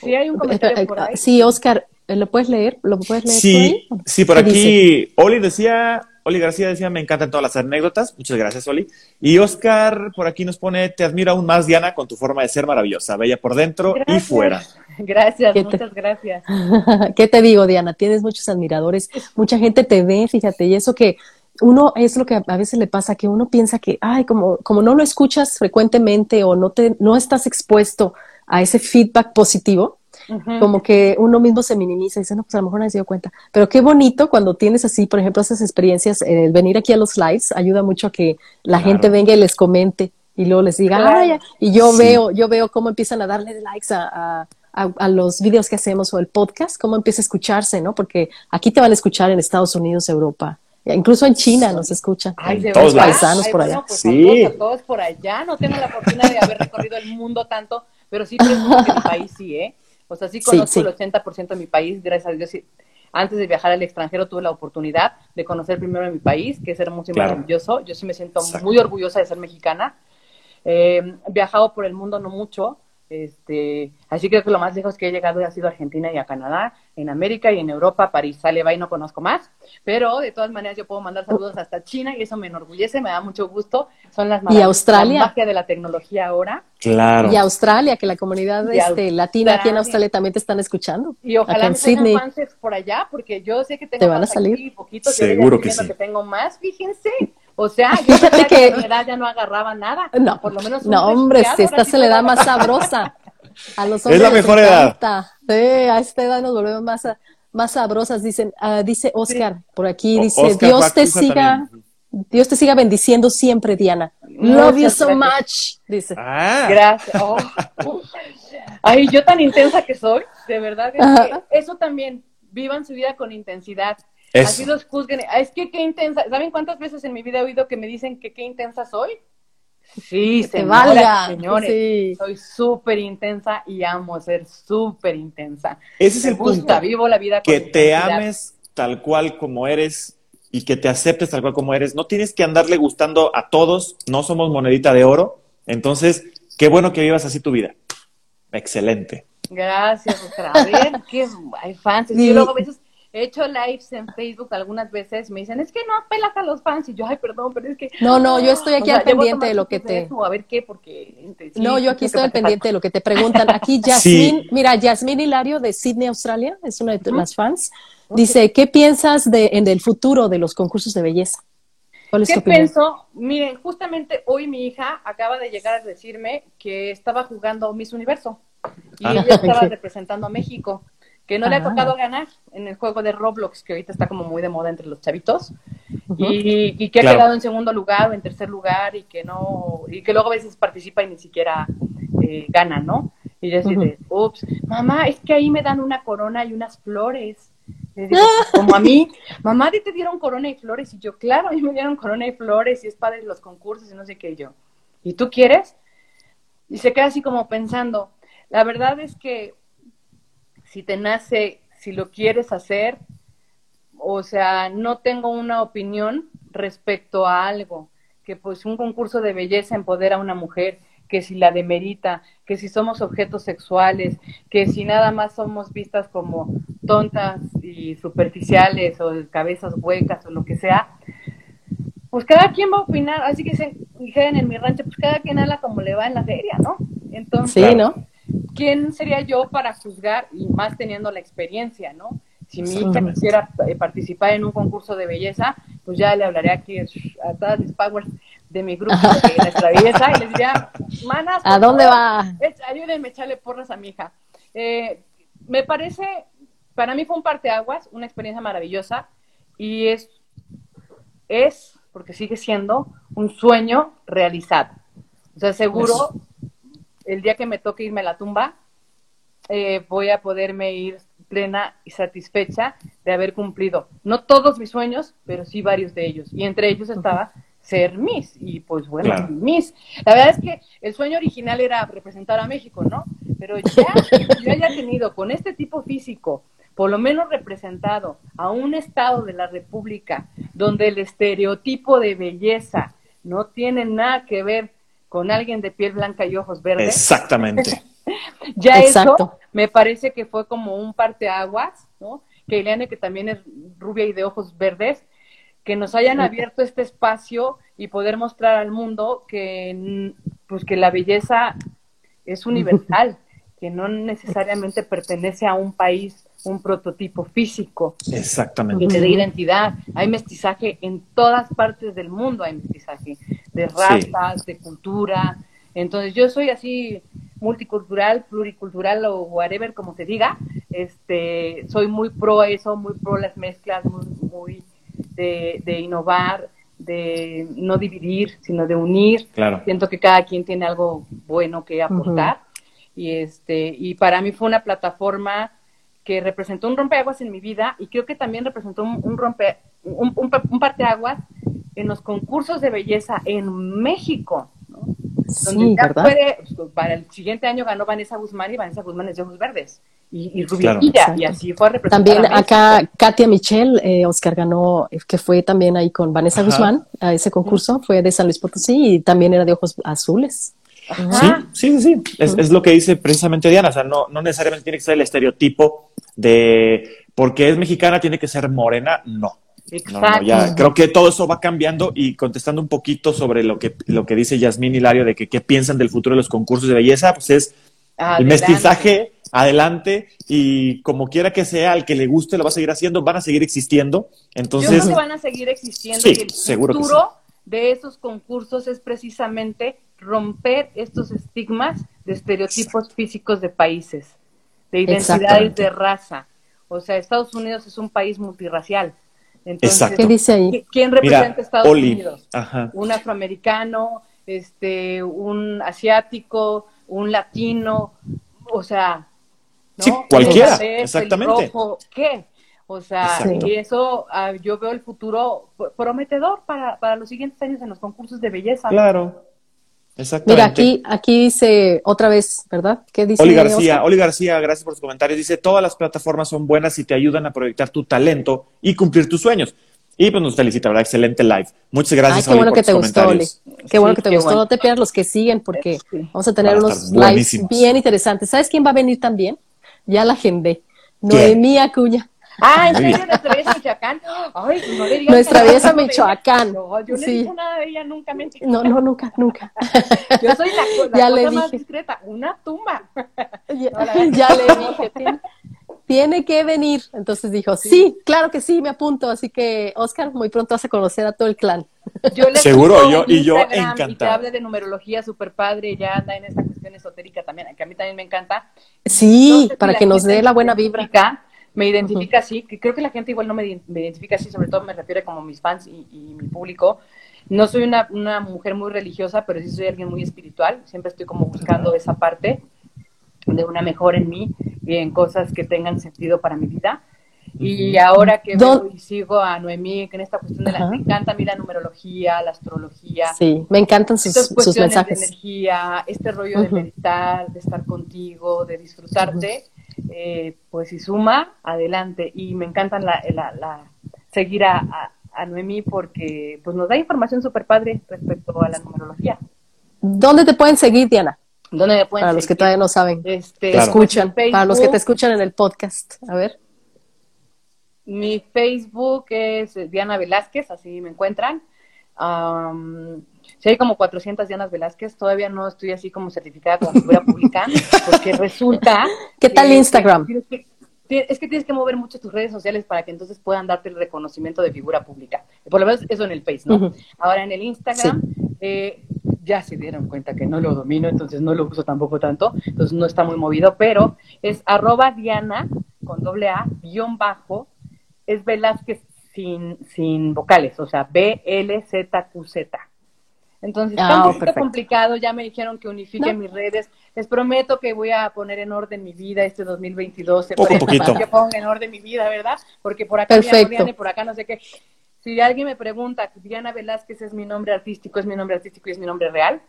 sí, hay un comentario por ahí. Sí, Oscar, ¿lo puedes leer? ¿Lo puedes leer sí, Sí, por aquí Oli decía, Oli García decía, me encantan todas las anécdotas. Muchas gracias, Oli. Y Oscar por aquí nos pone, te admiro aún más, Diana, con tu forma de ser maravillosa, bella por dentro y fuera. Gracias, muchas gracias. ¿Qué te digo, Diana? Tienes muchos admiradores, mucha gente te ve, fíjate, y eso que uno es lo que a veces le pasa, que uno piensa que, ay, como, como no lo escuchas frecuentemente o no, te, no estás expuesto a ese feedback positivo, como que uno mismo se minimiza y dice, no, pues a lo mejor no se dio cuenta. Pero qué bonito cuando tienes así, por ejemplo, esas experiencias, el venir aquí a los slides ayuda mucho a que la gente venga y les comente y luego les diga, ay, y yo veo, yo veo cómo empiezan a darle likes a, a, los videos que hacemos o el podcast, cómo empieza a escucharse, ¿no? Porque aquí te van a escuchar en Estados Unidos, Europa. Incluso en China nos escuchan. todos paisanos por allá. Pues sí. todos por allá. No tengo la fortuna de haber recorrido el mundo tanto, pero sí pienso que mi país sí, ¿eh? O sea, sí conozco el 80% de mi país, gracias a Dios. antes de viajar al extranjero tuve la oportunidad de conocer primero mi país, que es hermoso y maravilloso. Yo sí me siento muy orgullosa de ser mexicana. Eh, he viajado por el mundo no mucho, este, así creo que lo más lejos que he llegado ha sido a Argentina y a Canadá, en América y en Europa, París, sale, va y no conozco más, pero de todas maneras yo puedo mandar saludos hasta China y eso me enorgullece, me da mucho gusto. Son las y Australia, la magia de la tecnología ahora. Claro. Y Australia, que la comunidad este, latina aquí en Australia también te están escuchando. Y ojalá me Sydney. por allá, porque yo sé que tengo ¿Te van a salir? poquitos, Seguro que sí. que tengo más, fíjense. O sea, yo Fíjate que la edad ya no agarraba nada. No, por lo menos no, hombre, si esta se le da más sabrosa. A los hombres es la mejor edad. Sí, a esta edad nos volvemos más, más sabrosas. Dicen, uh, dice Oscar, por aquí dice, Dios te siga, Dios te siga bendiciendo siempre, Diana. Love you so much, dice. Ah. Gracias. Oh. Ay, yo tan intensa que soy, de verdad. Es que eso también, vivan su vida con intensidad. Así los juzguen. Es que qué intensa. ¿Saben cuántas veces en mi vida he oído que me dicen que qué intensa soy? Sí, se valga, señores. Soy súper intensa y amo ser súper intensa. Ese es el punto. Vivo la vida Que te ames tal cual como eres y que te aceptes tal cual como eres. No tienes que andarle gustando a todos. No somos monedita de oro. Entonces, qué bueno que vivas así tu vida. Excelente. Gracias, Oscar. A ver, ¿qué? hay fans. Y luego a veces He hecho lives en Facebook algunas veces, me dicen, es que no apelas a los fans, y yo, ay, perdón, pero es que... No, no, yo estoy aquí al pendiente de lo que te... a ver qué, porque... no, yo aquí estoy al pendiente de lo que te preguntan. Aquí Yasmín, mira, Yasmín Hilario de Sydney, Australia, es una de las fans, dice, ¿qué piensas de, en el futuro de los concursos de belleza? ¿Cuál es ¿Qué tu pienso? Miren, justamente hoy mi hija acaba de llegar a decirme que estaba jugando Miss Universo y ah, ella estaba representando a México que no le ha ah. tocado ganar en el juego de Roblox, que ahorita está como muy de moda entre los chavitos, y, que ha quedado en segundo lugar o en tercer lugar y que no, y que luego a veces participa y ni siquiera eh, gana, ¿no? Y yo así ups, mamá, es que ahí me dan una corona y unas flores. como a mí, mamá, ¿te dieron corona y flores? Y yo, claro, a mí me dieron corona y flores y es padre los concursos y no sé qué yo. ¿Y tú quieres? Y se queda así como pensando. La verdad es que si te nace, si lo quieres hacer, o sea, no tengo una opinión respecto a algo, que pues un concurso de belleza empodera a una mujer, que si la demerita, que si somos objetos sexuales, que si nada más somos vistas como tontas y superficiales o cabezas huecas o lo que sea, pues cada quien va a opinar, así que se dijeron en mi rancho, pues cada quien habla como le va en la feria, ¿no? Entonces, sí, ¿no? ¿Quién sería yo para juzgar y más teniendo la experiencia, ¿no? Si mi hija quisiera eh, participar en un concurso de belleza, pues ya le hablaré aquí a todas las powers de mi grupo de nuestra belleza y les diría, manas, ¿a dónde va? Ayúdenme a echarle porras a mi hija. Eh, me parece, para mí fue un parteaguas, una experiencia maravillosa y es, es, porque sigue siendo, un sueño realizado. O sea, seguro el día que me toque irme a la tumba, eh, voy a poderme ir plena y satisfecha de haber cumplido, no todos mis sueños, pero sí varios de ellos. Y entre ellos estaba ser Miss. Y pues bueno, Miss. La verdad es que el sueño original era representar a México, ¿no? Pero ya yo haya tenido con este tipo físico, por lo menos representado a un estado de la República donde el estereotipo de belleza no tiene nada que ver con alguien de piel blanca y ojos verdes. Exactamente. ya eso me parece que fue como un parteaguas, ¿no? Que Eliane, que también es rubia y de ojos verdes, que nos hayan abierto este espacio y poder mostrar al mundo que, pues, que la belleza es universal, que no necesariamente pertenece a un país, un prototipo físico. Exactamente. Que te dé identidad. Hay mestizaje en todas partes del mundo, hay mestizaje de razas, de cultura. Entonces yo soy así multicultural, pluricultural o whatever, como se diga. Este, soy muy pro eso, muy pro las mezclas, muy, muy de, de innovar, de no dividir, sino de unir. Claro. Siento que cada quien tiene algo bueno que aportar. Y este, y para mí fue una plataforma que representó un rompeaguas en mi vida y creo que también representó un, rompe, un, parteaguas en los concursos de belleza en México. Sí, ¿verdad? Pues, para el siguiente año ganó Vanessa Guzmán y Vanessa Guzmán es de ojos verdes. Y, y Rubia y así fue También acá Katia Michelle, eh, Oscar ganó, que fue también ahí con Vanessa Guzmán a ese concurso, fue de San Luis Potosí y también era de ojos azules. Sí, sí, sí, Es, es, lo que dice precisamente Diana, o sea, no, no necesariamente tiene que ser el estereotipo de porque es mexicana tiene que ser morena, no. Exacto. ya, creo que todo eso va cambiando y contestando un poquito sobre lo que, lo que dice Yasmín Hilario de que qué piensan del futuro de los concursos de belleza, pues es el mestizaje adelante y como quiera que sea, al que le guste lo va a seguir haciendo, van a seguir existiendo. Entonces, Yo creo que van a seguir existiendo y el futuro de esos concursos es precisamente romper estos estigmas de estereotipos físicos de países, de identidades de raza. O sea, Estados Unidos es un país multirracial. Entonces, ¿Qué dice ahí? ¿Quién representa Estados Unidos? Un afroamericano, este, un asiático, un latino, o sea, ¿no? Sí, cualquiera, exactamente. ¿Qué? O sea, y eso ah, yo veo el futuro prometedor para, para los siguientes años en los concursos de belleza. Claro. Exactamente. Mira, aquí, aquí dice otra vez, ¿verdad? ¿Qué dice? Oli García, Oli García, gracias por sus comentarios. Dice, todas las plataformas son buenas y te ayudan a proyectar tu talento y cumplir tus sueños. Y pues nos felicita, ¿verdad? Excelente live. Muchas gracias, Ay, qué bueno que te gustó, Oli. Qué bueno que te gustó. No te pierdas los que siguen porque vamos a tener unos lives bien interesantes. ¿Sabes quién va a venir también? Ya la agendé. Noemí Acuña. Ah, ¿en serio? ¿Nuestra belleza Michoacán? Ay, no le digas Nuestra belleza Michoacán. No, yo no sí. digo nada de ella nunca, mentira. No, no, nunca, nunca. Yo soy la, la ya cosa más discreta, una tumba. Ya, ya le dije, tiene, que venir. Entonces dijo, sí. claro que sí, me apunto. Así que, Oscar, muy pronto vas a conocer a todo el clan. Yo le Seguro, yo, y yo encantado. Y te hable de numerología súper padre, ya anda en esta cuestión esotérica también, que a mí también me encanta. Sí, para que nos dé la buena vibra me identifica así, que creo que la gente igual no me, identifica así, sobre todo me refiero como mis fans y, mi público. No soy una, una, mujer muy religiosa, pero sí soy alguien muy espiritual, siempre estoy como buscando esa parte de una mejor en mí y en cosas que tengan sentido para mi vida. Y ahora que veo y sigo a Noemí en esta cuestión de la, me encanta a mí la numerología, la astrología. Sí, me encantan sus, sus mensajes. de energía, este rollo de meditar, de estar contigo, de disfrutarte eh, pues si suma, adelante. Y me encantan la, la, seguir a, a, Noemí porque pues nos da información súper padre respecto a la numerología. ¿Dónde te pueden seguir, Diana? ¿Dónde me pueden Para los que todavía no saben, este, escuchan, para los que te escuchan en el podcast. A ver. Mi Facebook es Diana Velázquez, así me encuentran. Si hay como 400 Dianas Velázquez, todavía no estoy así como certificada como figura pública, porque resulta... ¿Qué tal Instagram? es que tienes que mover mucho tus redes sociales para que entonces puedan darte el reconocimiento de figura pública. Por lo menos eso en el Face, ¿no? Ahora en el Instagram, eh, ya se dieron cuenta que no lo domino, entonces no lo uso tampoco tanto, entonces no está muy movido, pero es arroba Diana con doble A, guion bajo, es Velázquez sin, sin vocales, o sea, B-L-Z-Q-Z. Entonces, está un ah, poquito complicado, ya me dijeron que unifiquen mis redes. Les prometo que voy a poner en orden mi vida este 2022. Poco, poquito. Que ponga en orden mi vida, ¿verdad? Porque por acá Perfecto. y por acá no sé qué. Si alguien me pregunta, Diana Velázquez es mi nombre artístico, es mi nombre artístico y es mi nombre real.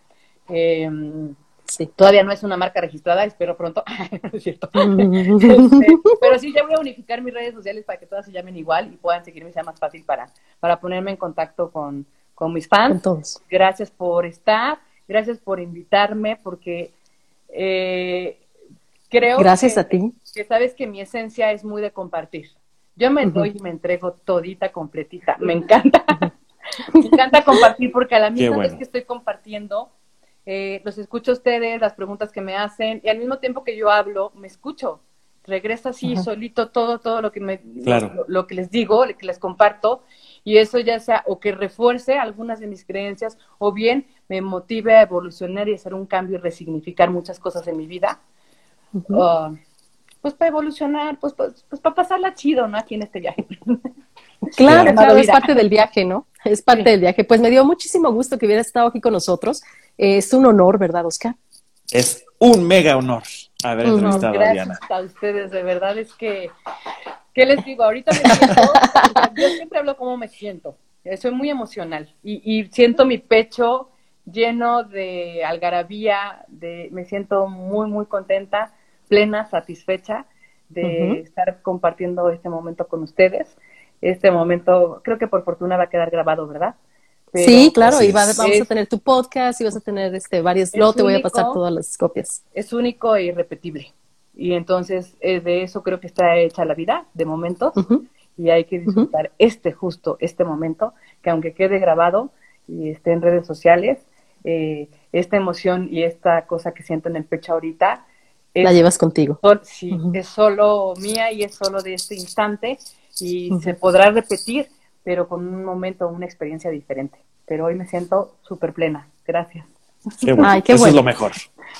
Em, sí. Todavía no es una marca registrada, espero pronto. es cierto. Este, pero sí, ya voy a unificar mis redes sociales para que todas se llamen igual y puedan seguirme sea más fácil para, para ponerme en contacto con, con mis fans. Gracias por estar, gracias por invitarme, porque eh, creo gracias a ti. que sabes que mi esencia es muy de compartir. Yo me doy y me entrego todita, completita. Me encanta. me encanta compartir porque a la misma vez que estoy compartiendo, eh, los escucho a ustedes, las preguntas que me hacen, y al mismo tiempo que yo hablo, me escucho. Regresa así solito todo, todo lo que me, lo, que les digo, lo que les comparto, y eso ya sea o que refuerce algunas de mis creencias o bien me motive a evolucionar y hacer un cambio y resignificar muchas cosas en mi vida. Ah, pues para evolucionar, pues, pues, pues, para pasarla chido, ¿no? Aquí en este viaje. Claro, claro, es parte del viaje, ¿no? Es parte del viaje. Pues me dio muchísimo gusto que hubieras estado aquí con nosotros. es un honor, ¿verdad, Oscar? Es un mega honor haber entrevistado a Diana. Gracias a ustedes, de verdad es que ¿Qué les digo? Ahorita me siento, yo siempre hablo cómo me siento. Soy muy emocional y, siento mi pecho lleno de algarabía, de, me siento muy, muy contenta, plena, satisfecha de estar compartiendo este momento con ustedes. Este momento, creo que por fortuna va a quedar grabado, ¿verdad? sí, claro, y vamos a tener tu podcast y vas a tener este varios, luego te voy a pasar todas las copias. Es único e irrepetible. Y entonces eh, de eso creo que está hecha la vida, de momentos, y hay que disfrutar este justo, este momento, que aunque quede grabado y esté en redes sociales, eh, esta emoción y esta cosa que siento en el pecho ahorita. la llevas contigo. sí, es solo mía y es solo de este instante y se podrá repetir, pero con un momento, una experiencia diferente. Pero hoy me siento súper plena. Gracias. Qué bueno. Eso es lo mejor.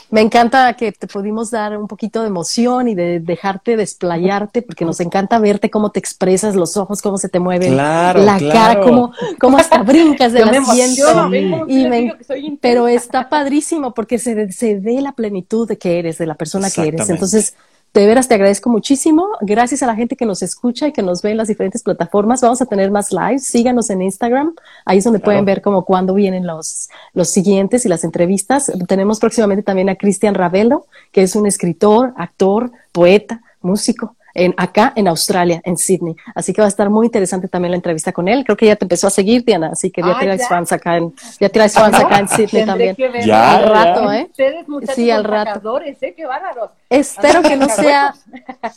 Me encanta que te pudimos dar un poquito de emoción y de dejarte desplayarte, porque nos encanta verte cómo te expresas, los ojos, cómo se te mueven, la cara, cómo, cómo hasta brincas de la asiento. Y pero está padrísimo porque se, se ve la plenitud de que eres, de la persona que eres. Entonces, de veras te agradezco muchísimo. Gracias a la gente que nos escucha y que nos ve en las diferentes plataformas. Vamos a tener más lives. Síganos en Instagram. Ahí es donde pueden ver como cuándo vienen los, los siguientes y las entrevistas. Tenemos próximamente también a Cristian Ravelo, que es un escritor, actor, poeta, músico en, acá en Australia, en Sydney. Así que va a estar muy interesante también la entrevista con él. Creo que ya te empezó a seguir, Diana, así que ya tienes fans acá en, ya tienes fans acá en Sydney también. Ya, al rato, ¿eh? Ustedes, sí, al rato. ¿eh? Qué bárbaros. Espero que no sea,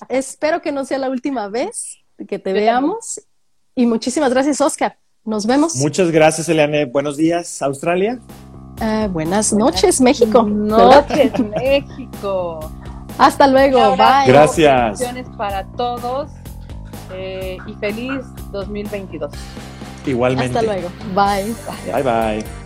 espero que no sea la última vez que te veamos. Y muchísimas gracias, Oscar. Nos vemos. Muchas gracias, Eliane. Buenos días, Australia. Eh, buenas noches, México. Noches, México. Hasta luego, bye. Gracias. para todos eh, y feliz 2022. Igualmente. Hasta luego, bye. Bye bye.